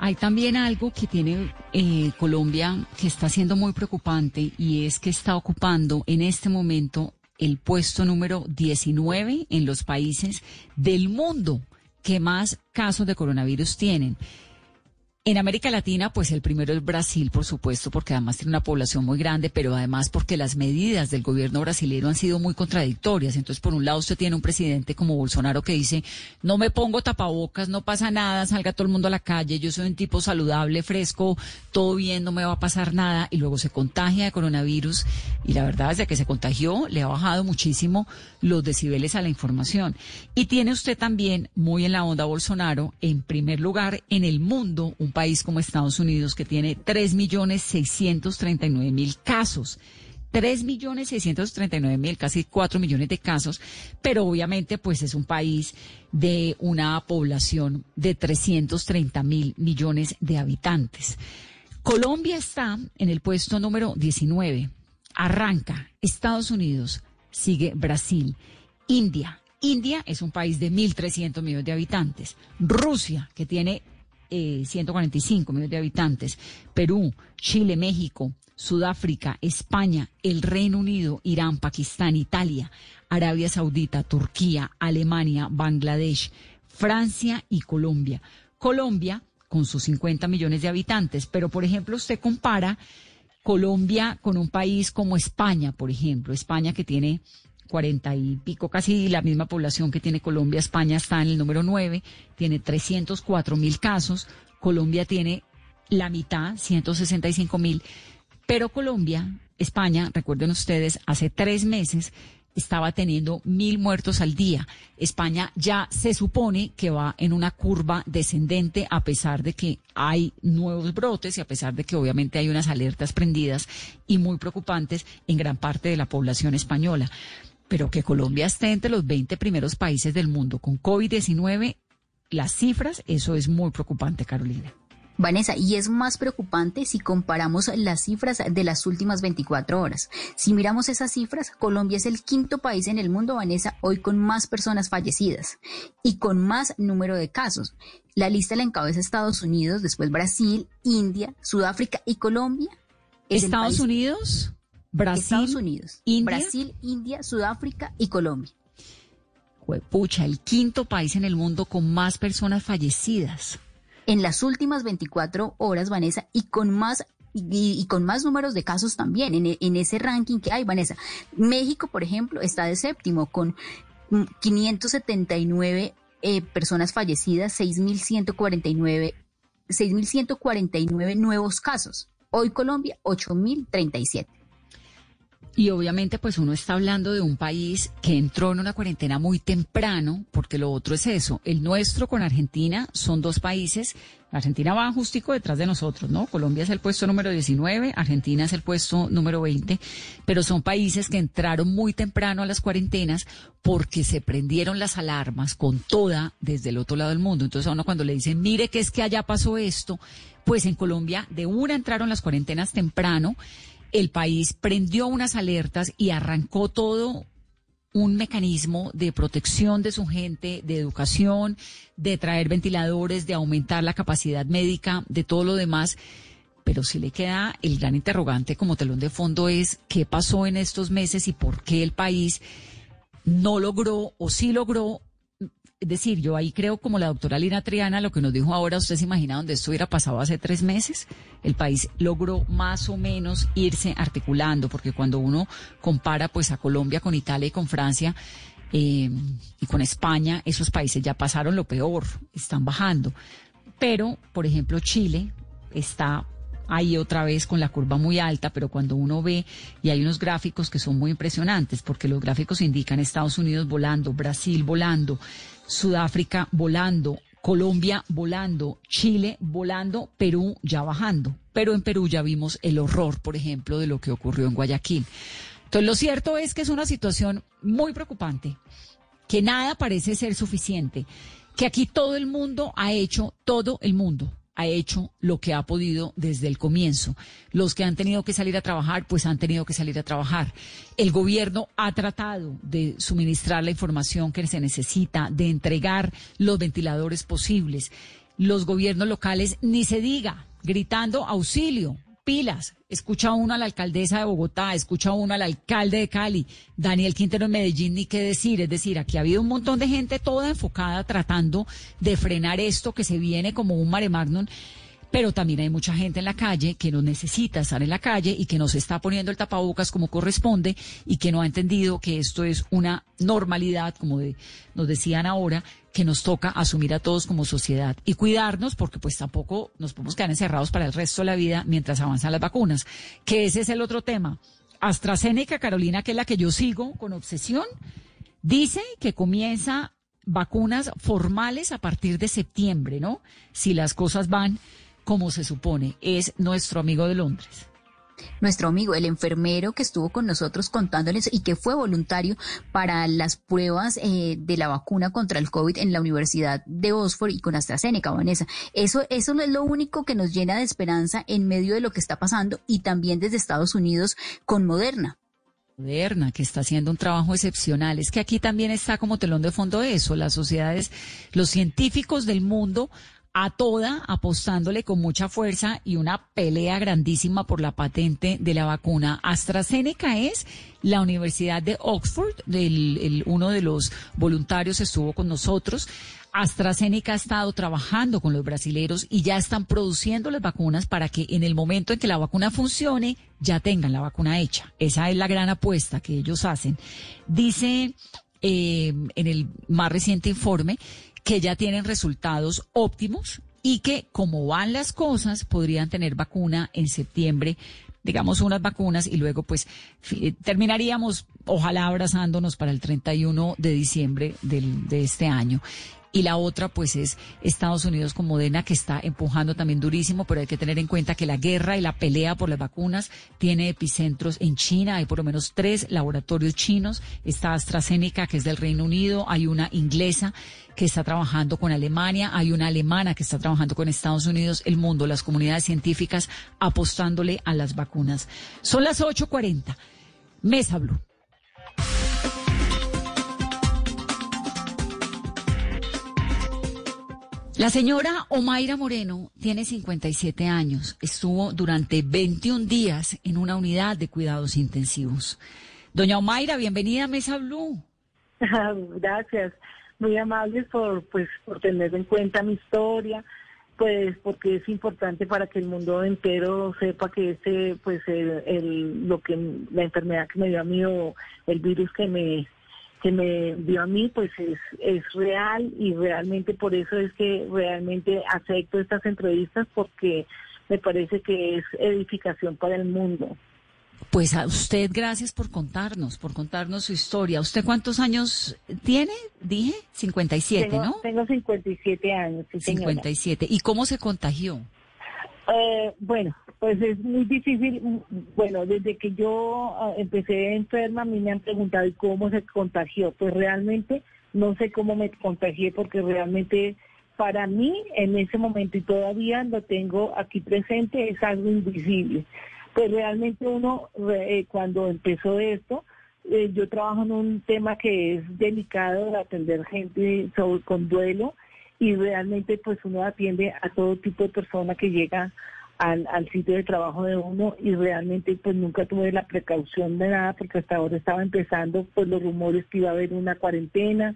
Hay también algo que tiene eh, Colombia que está siendo muy preocupante y es que está ocupando en este momento el puesto número 19 en los países del mundo que más casos de coronavirus tienen. En América Latina, pues el primero es Brasil, por supuesto, porque además tiene una población muy grande, pero además porque las medidas del gobierno brasileño han sido muy contradictorias. Entonces, por un lado, usted tiene un presidente como Bolsonaro que dice, no me pongo tapabocas, no pasa nada, salga todo el mundo a la calle, yo soy un tipo saludable, fresco, todo bien, no me va a pasar nada, y luego se contagia de coronavirus, y la verdad, desde que se contagió, le ha bajado muchísimo los decibeles a la información. Y tiene usted también, muy en la onda Bolsonaro, en primer lugar en el mundo, un país como Estados Unidos que tiene 3.639.000 casos. 3.639.000, casi 4 millones de casos, pero obviamente pues es un país de una población de 330 mil millones de habitantes. Colombia está en el puesto número 19. Arranca Estados Unidos, sigue Brasil, India. India es un país de 1.300 millones de habitantes. Rusia, que tiene 145 eh, millones de habitantes, Perú, Chile, México, Sudáfrica, España, el Reino Unido, Irán, Pakistán, Italia, Arabia Saudita, Turquía, Alemania, Bangladesh, Francia y Colombia. Colombia con sus 50 millones de habitantes, pero por ejemplo usted compara Colombia con un país como España, por ejemplo, España que tiene cuarenta y pico, casi la misma población que tiene Colombia. España está en el número nueve, tiene 304 mil casos. Colombia tiene la mitad, 165 mil. Pero Colombia, España, recuerden ustedes, hace tres meses estaba teniendo mil muertos al día. España ya se supone que va en una curva descendente a pesar de que hay nuevos brotes y a pesar de que obviamente hay unas alertas prendidas y muy preocupantes en gran parte de la población española pero que Colombia esté entre los 20 primeros países del mundo con COVID-19, las cifras, eso es muy preocupante, Carolina. Vanessa, y es más preocupante si comparamos las cifras de las últimas 24 horas. Si miramos esas cifras, Colombia es el quinto país en el mundo, Vanessa, hoy con más personas fallecidas y con más número de casos. La lista la encabeza Estados Unidos, después Brasil, India, Sudáfrica y Colombia. Estados Unidos, Brasil, Estados Unidos, India, Brasil, India, Sudáfrica y Colombia. pucha, el quinto país en el mundo con más personas fallecidas. En las últimas 24 horas, Vanessa, y con más y, con más números de casos también en, en, ese ranking que hay, Vanessa. México, por ejemplo, está de séptimo con 579 eh, personas fallecidas, 6.149 6.149 nuevos casos. Hoy Colombia, 8.037. Y obviamente pues uno está hablando de un país que entró en una cuarentena muy temprano, porque lo otro es eso. El nuestro con Argentina son dos países. Argentina va justico detrás de nosotros, ¿no? Colombia es el puesto número 19, Argentina es el puesto número 20, pero son países que entraron muy temprano a las cuarentenas porque se prendieron las alarmas con toda desde el otro lado del mundo. Entonces a uno cuando le dicen, mire que es que allá pasó esto, pues en Colombia de una entraron las cuarentenas temprano el país prendió unas alertas y arrancó todo un mecanismo de protección de su gente, de educación, de traer ventiladores, de aumentar la capacidad médica, de todo lo demás. Pero si le queda el gran interrogante como telón de fondo es qué pasó en estos meses y por qué el país no logró o sí logró decir, yo ahí creo como la doctora Lina Triana, lo que nos dijo ahora, ¿usted se imagina dónde esto hubiera pasado hace tres meses? El país logró más o menos irse articulando, porque cuando uno compara pues a Colombia con Italia y con Francia eh, y con España, esos países ya pasaron lo peor, están bajando. Pero, por ejemplo, Chile está ahí otra vez con la curva muy alta, pero cuando uno ve, y hay unos gráficos que son muy impresionantes, porque los gráficos indican Estados Unidos volando, Brasil volando, Sudáfrica volando, Colombia volando, Chile volando, Perú ya bajando. Pero en Perú ya vimos el horror, por ejemplo, de lo que ocurrió en Guayaquil. Entonces, lo cierto es que es una situación muy preocupante, que nada parece ser suficiente, que aquí todo el mundo ha hecho, todo el mundo ha hecho lo que ha podido desde el comienzo. Los que han tenido que salir a trabajar, pues han tenido que salir a trabajar. El gobierno ha tratado de suministrar la información que se necesita, de entregar los ventiladores posibles. Los gobiernos locales, ni se diga, gritando auxilio, pilas. Escucha uno a la alcaldesa de Bogotá, escucha uno al alcalde de Cali, Daniel Quintero en Medellín, ni qué decir. Es decir, aquí ha habido un montón de gente toda enfocada tratando de frenar esto que se viene como un mare magnum pero también hay mucha gente en la calle que no necesita estar en la calle y que no se está poniendo el tapabocas como corresponde y que no ha entendido que esto es una normalidad, como nos decían ahora, que nos toca asumir a todos como sociedad y cuidarnos porque pues tampoco nos podemos quedar encerrados para el resto de la vida mientras avanzan las vacunas, que ese es el otro tema. AstraZeneca, Carolina, que es la que yo sigo con obsesión, dice que comienza vacunas formales a partir de septiembre, ¿no? Si las cosas van como se supone, es nuestro amigo de Londres nuestro amigo, el enfermero que estuvo con nosotros contándoles y que fue voluntario para las pruebas eh, de la vacuna contra el COVID en la Universidad de Oxford y con AstraZeneca, Vanessa. Eso, eso es lo único que nos llena de esperanza en medio de lo que está pasando y también desde Estados Unidos con Moderna. Moderna, que está haciendo un trabajo excepcional. Es que aquí también está como telón de fondo eso, las sociedades, los científicos del mundo a toda, apostándole con mucha fuerza y una pelea grandísima por la patente de la vacuna. AstraZeneca es la Universidad de Oxford, uno de los voluntarios estuvo con nosotros. AstraZeneca ha estado trabajando con los brasileros y ya están produciendo las vacunas para que en el momento en que la vacuna funcione, ya tengan la vacuna hecha. Esa es la gran apuesta que ellos hacen. Dice eh, en el más reciente informe que ya tienen resultados óptimos y que como van las cosas podrían tener vacuna en septiembre, digamos unas vacunas y luego pues terminaríamos ojalá abrazándonos para el 31 de diciembre del, de este año y la otra pues es Estados Unidos con Moderna que está empujando también durísimo, pero hay que tener en cuenta que la guerra y la pelea por las vacunas tiene epicentros en China, hay por lo menos tres laboratorios chinos, está AstraZeneca que es del Reino Unido, hay una inglesa que está trabajando con Alemania, hay una alemana que está trabajando con Estados Unidos, el mundo, las comunidades científicas apostándole a las vacunas. Son las 8.40. Mesa Blue. La señora Omaira Moreno tiene 57 años. Estuvo durante 21 días en una unidad de cuidados intensivos. Doña Omaira, bienvenida a Mesa Blue. Gracias, muy amables por pues por tener en cuenta mi historia, pues porque es importante para que el mundo entero sepa que este pues el, lo que la enfermedad que me dio a mí o el virus que me que me dio a mí pues es, es real y realmente por eso es que realmente acepto estas entrevistas porque me parece que es edificación para el mundo. Pues a usted gracias por contarnos, por contarnos su historia. ¿Usted cuántos años tiene? Dije 57, tengo, ¿no? Tengo 57 años. Sí, 57. ¿Y cómo se contagió? Eh, bueno, pues es muy difícil. Bueno, desde que yo ah, empecé enferma, a mí me han preguntado ¿y cómo se contagió. Pues realmente no sé cómo me contagié porque realmente para mí en ese momento y todavía lo tengo aquí presente es algo invisible pues realmente uno, eh, cuando empezó esto, eh, yo trabajo en un tema que es delicado de atender gente con duelo y realmente pues uno atiende a todo tipo de persona que llega al, sitio de trabajo de uno y realmente pues nunca tuve la precaución de nada porque hasta ahora estaba empezando pues los rumores que iba a haber una cuarentena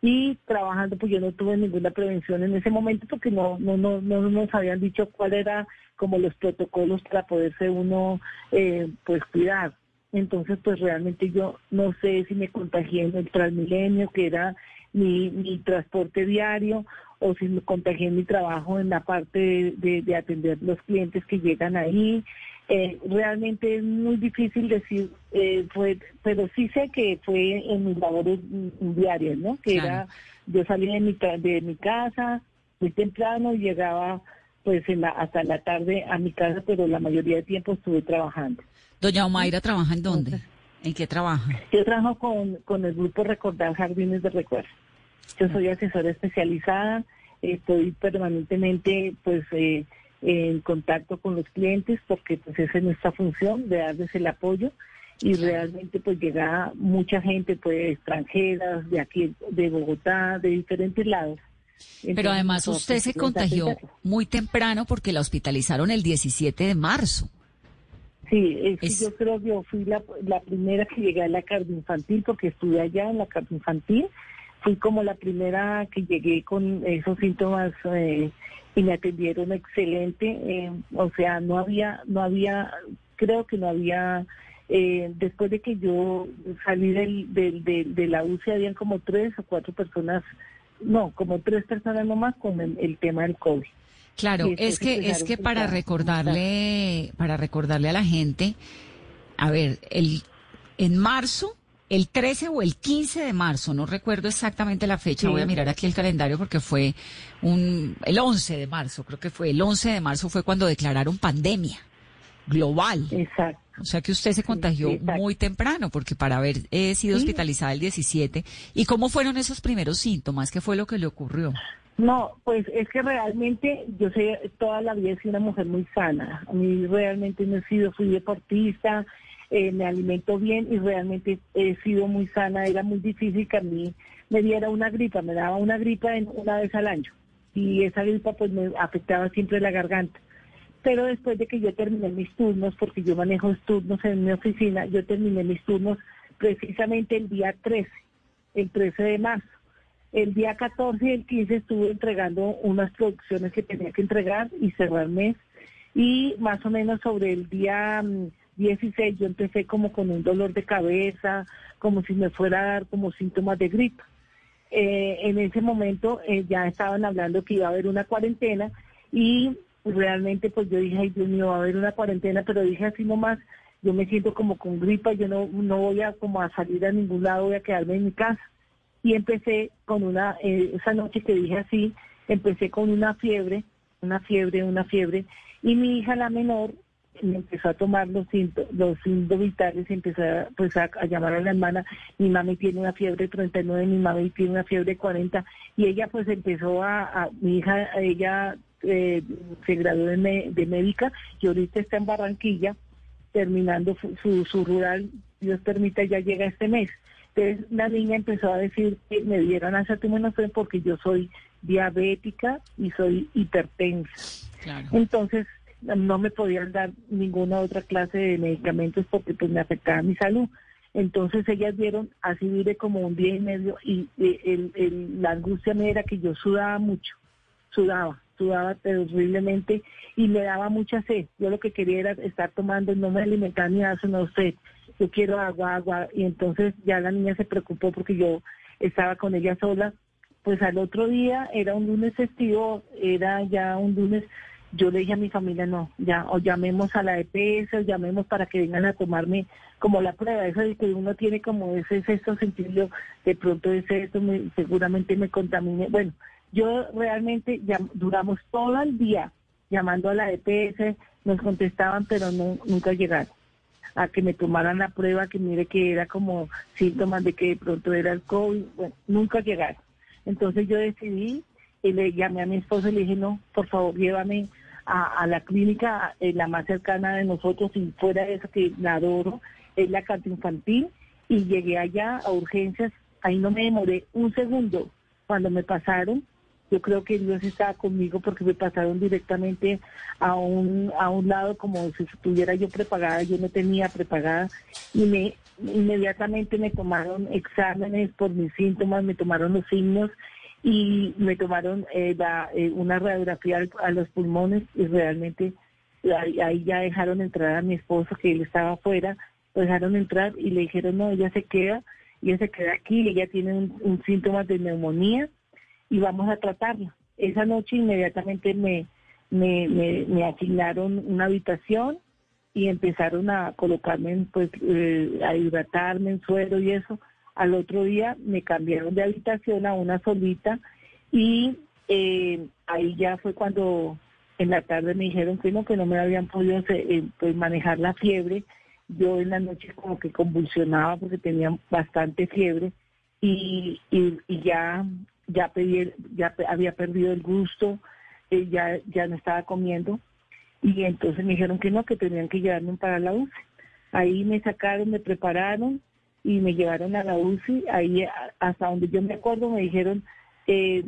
y trabajando pues yo no tuve ninguna prevención en ese momento porque no no no no nos habían dicho cuál era como los protocolos para poderse uno eh, pues cuidar. Entonces pues realmente yo no sé si me contagié en el Transmilenio que era mi, mi transporte diario o si me contagié en mi trabajo en la parte de, de atender los clientes que llegan ahí eh, realmente es muy difícil decir, eh, fue, pero sí sé que fue en mis labores diarias, ¿no? Que era, yo salía de mi, de mi casa muy temprano y llegaba pues en la, hasta la tarde a mi casa, pero la mayoría del tiempo estuve trabajando. Doña Omaira, ¿trabaja en dónde? ¿En qué trabaja? Yo trabajo con, con el grupo Recordar Jardines de Recuerdo. Yo soy asesora especializada, estoy permanentemente pues eh, en contacto con los clientes porque pues esa es nuestra función de darles el apoyo y realmente pues llega mucha gente pues extranjeras de aquí de Bogotá de diferentes lados pero además pues, usted se contagió muy temprano porque la hospitalizaron el 17 de marzo. Sí, yo creo que yo fui la, primera que llegué a la cardio infantil porque estuve allá en la cardio infantil. Fui como la primera que llegué con esos síntomas eh, y me atendieron excelente. Eh, o sea, no había, no había, creo que no había, eh, después de que yo salí del, del, de la UCI, habían como tres o cuatro personas, no, como tres personas nomás con el, tema del COVID. Claro, es que, es que para recordarle, para recordarle a la gente, a ver, el, en marzo el 13 o el 15 de marzo, no recuerdo exactamente la fecha, voy a mirar aquí el calendario porque fue un, el 11 de marzo, creo que fue el 11 de marzo fue cuando declararon pandemia global. Exacto. O sea que usted se contagió muy temprano, porque para haber eh, sido hospitalizada el 17, ¿y cómo fueron esos primeros síntomas? ¿Qué fue lo que le ocurrió? No, pues es que realmente yo sé, toda la vida he sido una mujer muy sana. A mí realmente no he sido, fui deportista, eh, me alimento bien y realmente he sido muy sana. Era muy difícil que a mí me diera una gripa, me daba una gripa una vez al año y esa gripa pues me afectaba siempre la garganta. Pero después de que yo terminé mis turnos, porque yo manejo turnos en mi oficina, yo terminé mis turnos precisamente el día 13, el 13 de marzo. El día 14 y el 15 estuve entregando unas producciones que tenía que entregar y cerrar mes. Y más o menos sobre el día mm, 16 yo empecé como con un dolor de cabeza, como si me fuera a dar como síntomas de gripe. Eh, en ese momento eh, ya estaban hablando que iba a haber una cuarentena y realmente pues yo dije, ay Dios mío, va a haber una cuarentena, pero dije así nomás, yo me siento como con gripa, yo no, no voy a como a salir a ningún lado, voy a quedarme en mi casa. Y empecé con una, eh, esa noche que dije así, empecé con una fiebre, una fiebre, una fiebre, y mi hija la menor me empezó a tomar los los signos vitales y empezó a, pues a, llamar a la hermana, mi mami tiene una fiebre 39, mi mami tiene una fiebre 40 y ella pues empezó a, mi hija, ella eh, se graduó de, de, médica y ahorita está en Barranquilla terminando su, su rural, Dios permita, ya llega este mes. Entonces la niña empezó a decir que me dieran acetaminofén porque yo soy diabética y soy hipertensa. Entonces no me podían dar ninguna otra clase de medicamentos porque pues me afectaba mi salud. Entonces ellas vieron, así vive como un día y medio y la angustia me era que yo sudaba mucho, sudaba, sudaba terriblemente y me daba mucha sed. Yo lo que quería era estar tomando, no me alimentaba ni nada, sino sed. Yo quiero agua, agua. Y entonces ya la niña se preocupó porque yo estaba con ella sola. Pues al otro día, era un lunes festivo, era ya un lunes yo le dije a mi familia, no, ya, o llamemos a la EPS, o llamemos para que vengan a tomarme como la prueba, eso de que uno tiene como ese sexto sentido, de pronto ese esto me, seguramente me contamine. Bueno, yo realmente ya, duramos todo el día llamando a la EPS, nos contestaban, pero no, nunca llegaron a que me tomaran la prueba, que mire que era como síntomas de que de pronto era el COVID, bueno, nunca llegaron. Entonces yo decidí y le llamé a mi esposo y le dije, no, por favor, llévame a, la clínica eh, la más cercana de nosotros y fuera de eso que la adoro, es la carta infantil y llegué allá a urgencias, ahí no me demoré un segundo. Cuando me pasaron, yo creo que Dios estaba conmigo porque me pasaron directamente a un, a un lado como si estuviera yo preparada, yo no tenía preparada y me inmediatamente me tomaron exámenes por mis síntomas, me tomaron los signos y me tomaron eh, eh, una radiografía a los pulmones y realmente ahí, ya dejaron entrar a mi esposo que él estaba afuera, lo dejaron entrar y le dijeron no, ella se queda, ella se queda aquí, ella tiene un, síntoma de neumonía y vamos a tratarla. Esa noche inmediatamente me, me, asignaron una habitación y empezaron a colocarme, pues, eh, a hidratarme en suero y eso al otro día me cambiaron de habitación a una solita y eh, ahí ya fue cuando en la tarde me dijeron que no, que no me habían podido eh, pues, manejar la fiebre. Yo en la noche como que convulsionaba porque tenía bastante fiebre y, y, ya ya pedí, ya había perdido el gusto, eh, ya ya no estaba comiendo y entonces me dijeron que no, que tenían que llevarme para la UCI. Ahí me sacaron, me prepararon y me llevaron a la UCI. Ahí, hasta donde yo me acuerdo, me dijeron, eh,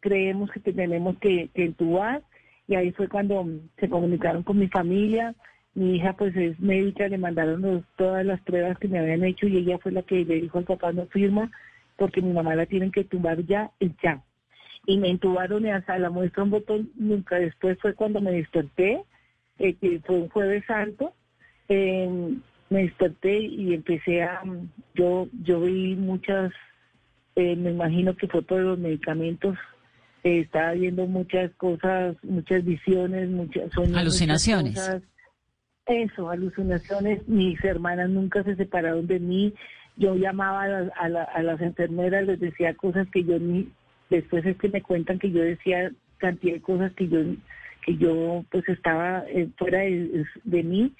creemos que tenemos que, que entubar. Y ahí fue cuando se comunicaron con mi familia. Mi hija pues es médica, le mandaron todas las pruebas que me habían hecho y ella fue la que le dijo al papá no firma porque mi mamá la tienen que entubar ya y ya. Y me entubaron y hasta la muestra un botón nunca. Después fue cuando me desperté, eh, que fue un jueves santo. Eh, me desperté y empecé a, yo, yo vi muchas, eh, me imagino que fue por los medicamentos, eh, estaba viendo muchas cosas, muchas visiones, muchas alucinaciones. Eso, alucinaciones. Mis hermanas nunca se separaron de mí. Yo llamaba a, a, las enfermeras, les decía cosas que yo ni, después es que me cuentan que yo decía cantidad de cosas que yo, que yo pues estaba eh, fuera de, de mí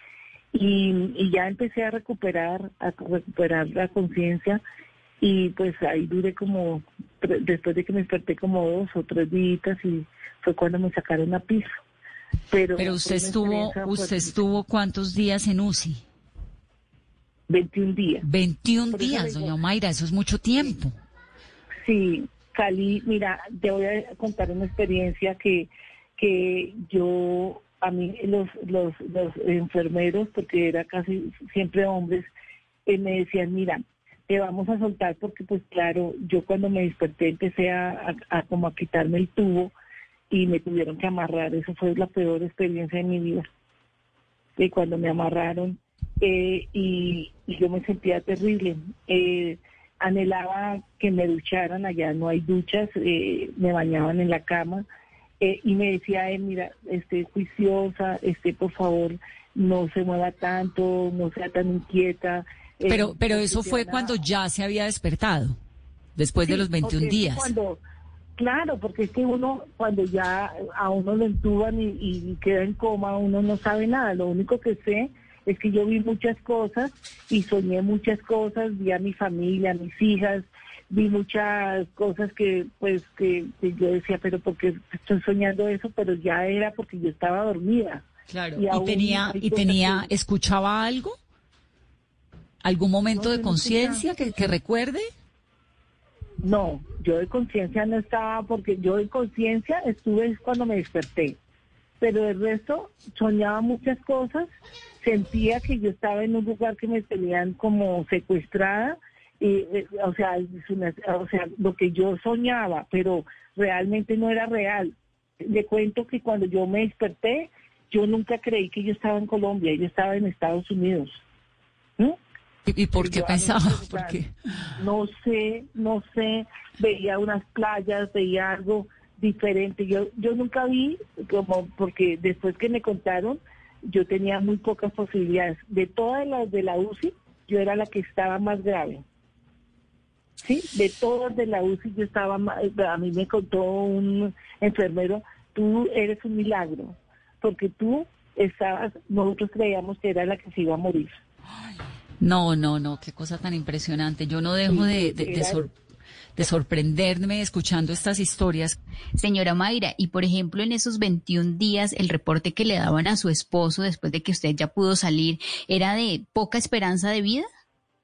y, ya empecé a recuperar, a recuperar la conciencia y pues ahí duré como, después de que me desperté como dos o tres días y fue cuando me sacaron a piso. Pero, Pero usted estuvo, usted estuvo cuántos días en UCI? 21 días. 21 días, doña Mayra, eso es mucho tiempo. Sí, Cali, mira, te voy a contar una experiencia que, que yo a mí los, los, los enfermeros, porque era casi siempre hombres, eh, me decían, mira, te vamos a soltar porque pues claro, yo cuando me desperté empecé a, como a quitarme el tubo y me tuvieron que amarrar, eso fue la peor experiencia de mi vida. Y cuando me amarraron eh, y, yo me sentía terrible, eh, anhelaba que me ducharan, allá no hay duchas, me bañaban en la cama, eh, y me decía él, mira, esté juiciosa, esté por favor, no se mueva tanto, no sea tan inquieta. Eh, pero, pero eso fue cuando ya se había despertado, después de los 21 días. Cuando, claro, porque es que uno, cuando ya a uno lo entuban y, y queda en coma, uno no sabe nada. Lo único que sé es que yo vi muchas cosas y soñé muchas cosas, vi a mi familia, a mis hijas, vi muchas cosas que pues que, yo decía, pero porque estoy soñando eso, pero ya era porque yo estaba dormida. Claro. Y, tenía y tenía escuchaba algo? ¿Algún momento de conciencia que, que recuerde? No, yo de conciencia no estaba porque yo de conciencia estuve cuando me desperté. Pero el resto soñaba muchas cosas, sentía que yo estaba en un lugar que me tenían como secuestrada, y, eh, o, sea, o sea, lo que yo soñaba, pero realmente no era real. Le cuento que cuando yo me desperté, yo nunca creí que yo estaba en Colombia, yo estaba en Estados Unidos. ¿Y, por qué pensaba? No sé, no sé, veía unas playas, veía algo diferente. Yo, yo nunca vi, como porque después que me contaron, yo tenía muy pocas posibilidades. De todas las de la UCI, yo era la que estaba más grave. Sí, de todas de la UCI yo estaba, a mí me contó un enfermero, tú eres un milagro, porque tú estabas, nosotros creíamos que era la que se iba a morir. No, no, no, qué cosa tan impresionante. Yo no dejo de, de, sorprenderme escuchando estas historias. Señora Mayra, y por ejemplo, en esos 21 días, el reporte que le daban a su esposo después de que usted ya pudo salir, ¿era de poca esperanza de vida?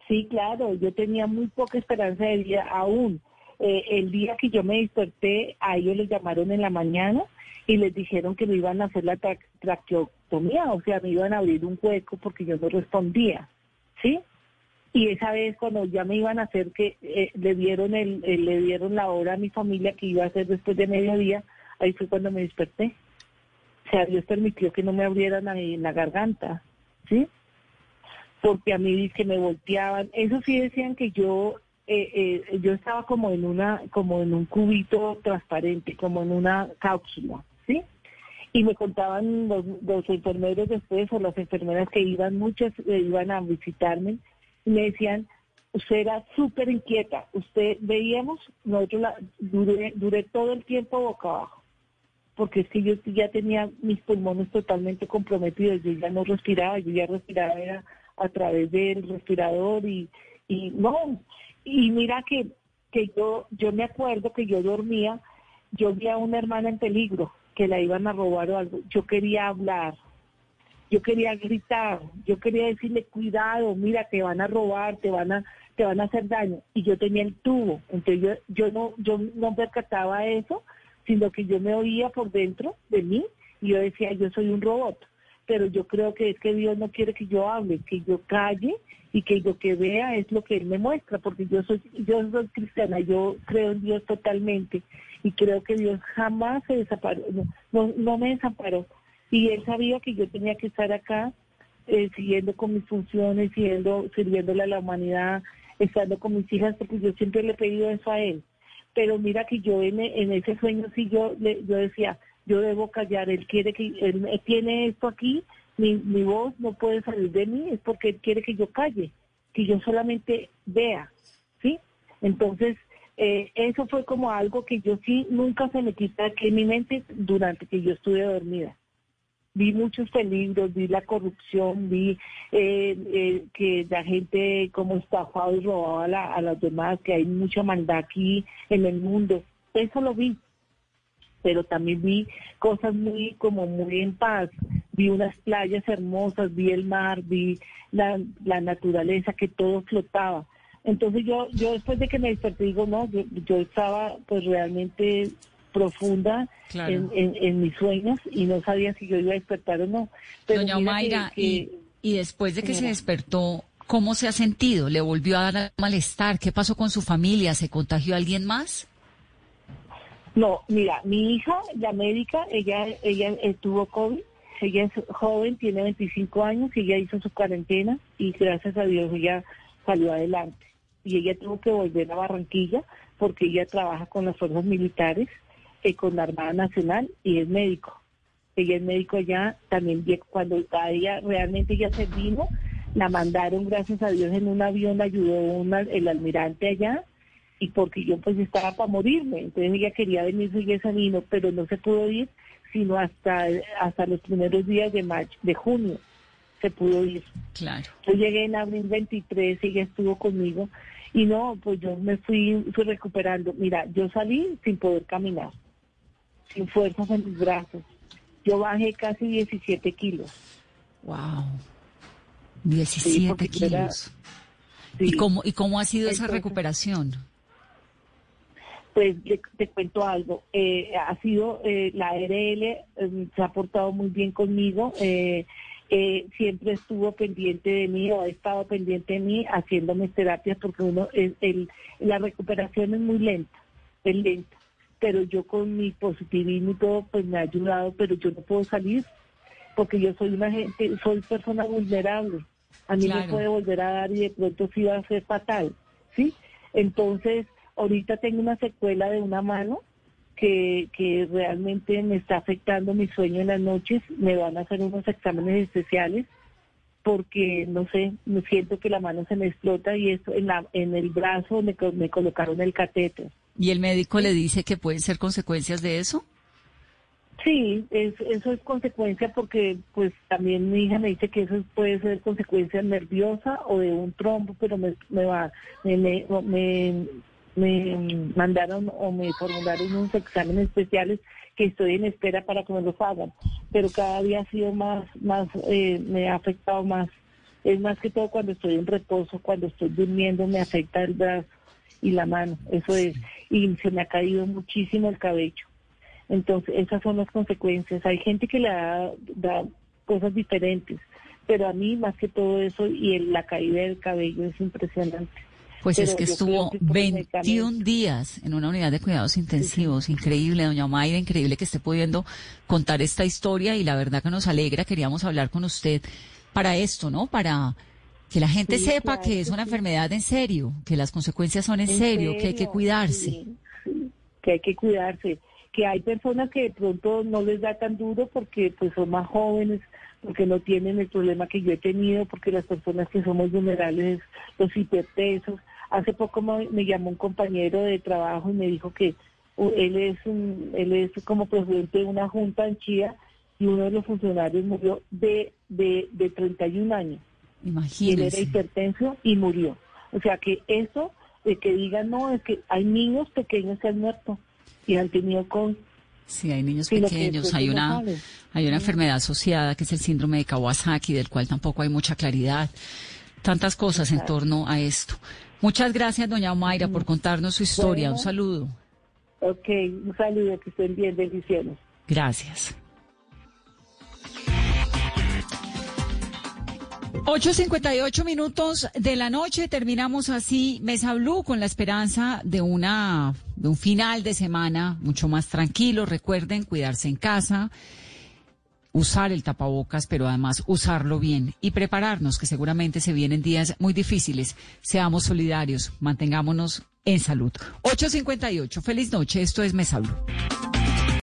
Sí, claro, yo tenía muy poca esperanza de vida aún. Eh, el día que yo me desperté, a ellos les llamaron en la mañana y les dijeron que me iban a hacer la traqueotomía, o sea, me iban a abrir un hueco porque yo no respondía. ¿sí? Y esa vez cuando ya me iban a hacer que eh, le dieron el, le dieron la hora a mi familia que iba a ser después de mediodía, ahí fue cuando me desperté. O sea, Dios permitió que no me abrieran ahí en la garganta, ¿sí? Porque a mí que me volteaban. Eso sí decían que yo eh, eh, yo estaba como en una como en un cubito transparente, como en una cápsula, ¿sí? y me contaban los, los, enfermeros después o las enfermeras que iban, muchas eh, iban a visitarme me decían, usted era súper inquieta, usted veíamos, nosotros la, duré, duré todo el tiempo boca abajo, porque es que yo ya tenía mis pulmones totalmente comprometidos, yo ya no respiraba, yo ya respiraba era a través del respirador y, y no, y mira que, que yo, yo me acuerdo que yo dormía, yo vi a una hermana en peligro, que la iban a robar o algo, yo quería hablar, yo quería gritar, yo quería decirle cuidado, mira, te van a robar, te van a, te van a hacer daño. Y yo tenía el tubo, entonces yo, yo no, yo no percataba eso, sino que yo me oía por dentro de mí y yo decía, yo soy un robot. Pero yo creo que es que Dios no quiere que yo hable, que yo calle y que lo que vea es lo que Él me muestra, porque yo soy, yo soy cristiana, yo creo en Dios totalmente y creo que Dios jamás se desaparó, no, no, me desamparó. Y él sabía que yo tenía que estar acá eh, siguiendo con mis funciones, siguiendo, sirviéndole a la humanidad, estando con mis hijas, porque yo siempre le he pedido eso a él. Pero mira que yo en, ese sueño sí yo, le, yo decía, yo debo callar, él quiere que, él tiene esto aquí, mi, mi voz no puede salir de mí, es porque él quiere que yo calle, que yo solamente vea, ¿sí? Entonces, eh, eso fue como algo que yo sí nunca se me quita aquí en mi mente durante que yo estuve dormida. Vi muchos peligros, vi la corrupción, vi eh, eh, que la gente como estafaba y robaba a, a los demás, que hay mucha maldad aquí en el mundo. Eso lo vi, pero también vi cosas muy como muy en paz. Vi unas playas hermosas, vi el mar, vi la, la naturaleza, que todo flotaba. Entonces yo, yo después de que me desperté digo, no, yo, estaba pues realmente profunda en, mis sueños y no sabía si yo iba a despertar o no. Doña Mayra, y, y, después de que se despertó, ¿cómo se ha sentido? ¿Le volvió a dar malestar? ¿Qué pasó con su familia? ¿Se contagió alguien más? No, mira, mi hija, la médica, ella, ella estuvo COVID, ella es joven, tiene 25 años y ella hizo su cuarentena y gracias a Dios ella salió adelante y ella tuvo que volver a Barranquilla porque ella trabaja con las fuerzas militares, con la Armada Nacional y es médico. Ella es médico allá, también cuando ella realmente ya se vino, la mandaron, gracias a Dios, en un avión, la ayudó el almirante allá, y porque yo pues estaba para morirme, entonces ella quería venirse y esa vino, pero no se pudo ir sino hasta, hasta los primeros días de mayo, de junio se pudo ir. Claro. Yo llegué en abril 23, ella estuvo conmigo y no, pues yo me fui, fui recuperando. Mira, yo salí sin poder caminar, sin fuerzas en mis brazos. Yo bajé casi 17 kilos. Wow. 17 kilos. ¿Y, cómo, ¿Y cómo ha sido esa recuperación? Pues te cuento algo, eh, ha sido eh, la ARL, em, se ha portado muy bien conmigo, eh, siempre estuvo pendiente de mí o ha estado pendiente de mí haciéndome terapias porque uno, el, la recuperación es muy lenta, es lenta, pero yo con mi positivismo y todo pues me ha ayudado, pero yo no puedo salir porque yo soy una gente, soy persona vulnerable, a mí me puede volver a dar y de pronto sí va a ser fatal, ¿sí? Entonces, Ahorita tengo una secuela de una mano que, que realmente me está afectando mi sueño en las noches. Me van a hacer unos exámenes especiales porque, no sé, me siento que la mano se me explota y esto en, la, en el brazo me, me colocaron el catéter. ¿Y el médico le dice que pueden ser consecuencias de eso? Sí, eso es consecuencia porque pues también mi hija me dice que eso puede ser consecuencia nerviosa o de un trombo, pero me, me va, me, me, me mandaron o me formularon unos exámenes especiales que estoy en espera para que me los hagan, pero cada día ha sido más, más, eh, me ha afectado más. Es más que todo cuando estoy en reposo, cuando estoy durmiendo, me afecta el brazo y la mano, eso es, y se me ha caído muchísimo el cabello. Entonces, esas son las consecuencias. Hay gente que le da, da cosas diferentes, pero a mí más que todo eso y la caída del cabello es impresionante. Pues es que estuvo 21 días en una unidad de cuidados intensivos. Increíble, doña Mayra, increíble que esté pudiendo contar esta historia y la verdad que nos alegra. Queríamos hablar con usted para esto, ¿no? Para que la gente sepa que es una enfermedad en serio, que las consecuencias son en, serio, que hay que cuidarse. que hay que cuidarse. Que hay personas que de pronto no les da tan duro porque pues son más jóvenes, porque no tienen el problema que yo he tenido, porque las personas que somos vulnerables, los hipertensos, Hace poco me, llamó un compañero de trabajo y me dijo que él es él es como presidente de una junta en Chía y uno de los funcionarios murió de, de, de 31 años. Imagínese. Él era hipertenso y murió. O sea que eso de que digan, no, es que hay niños pequeños que han muerto y han tenido con... Sí, hay niños pequeños, hay una, hay una enfermedad asociada que es el síndrome de Kawasaki, del cual tampoco hay mucha claridad. Tantas cosas en torno a esto. Muchas gracias, doña Mayra, por contarnos su historia. un saludo. Ok, un saludo, que estén bien, bendiciones. Gracias. 8.58 minutos de la noche, terminamos así Mesa Blue con la esperanza de una un final de semana mucho más tranquilo. Recuerden cuidarse en casa, usar el tapabocas, pero además usarlo bien y prepararnos, que seguramente se vienen días muy difíciles. Seamos solidarios, mantengámonos en salud. 858, feliz noche, esto es Mesa Blue.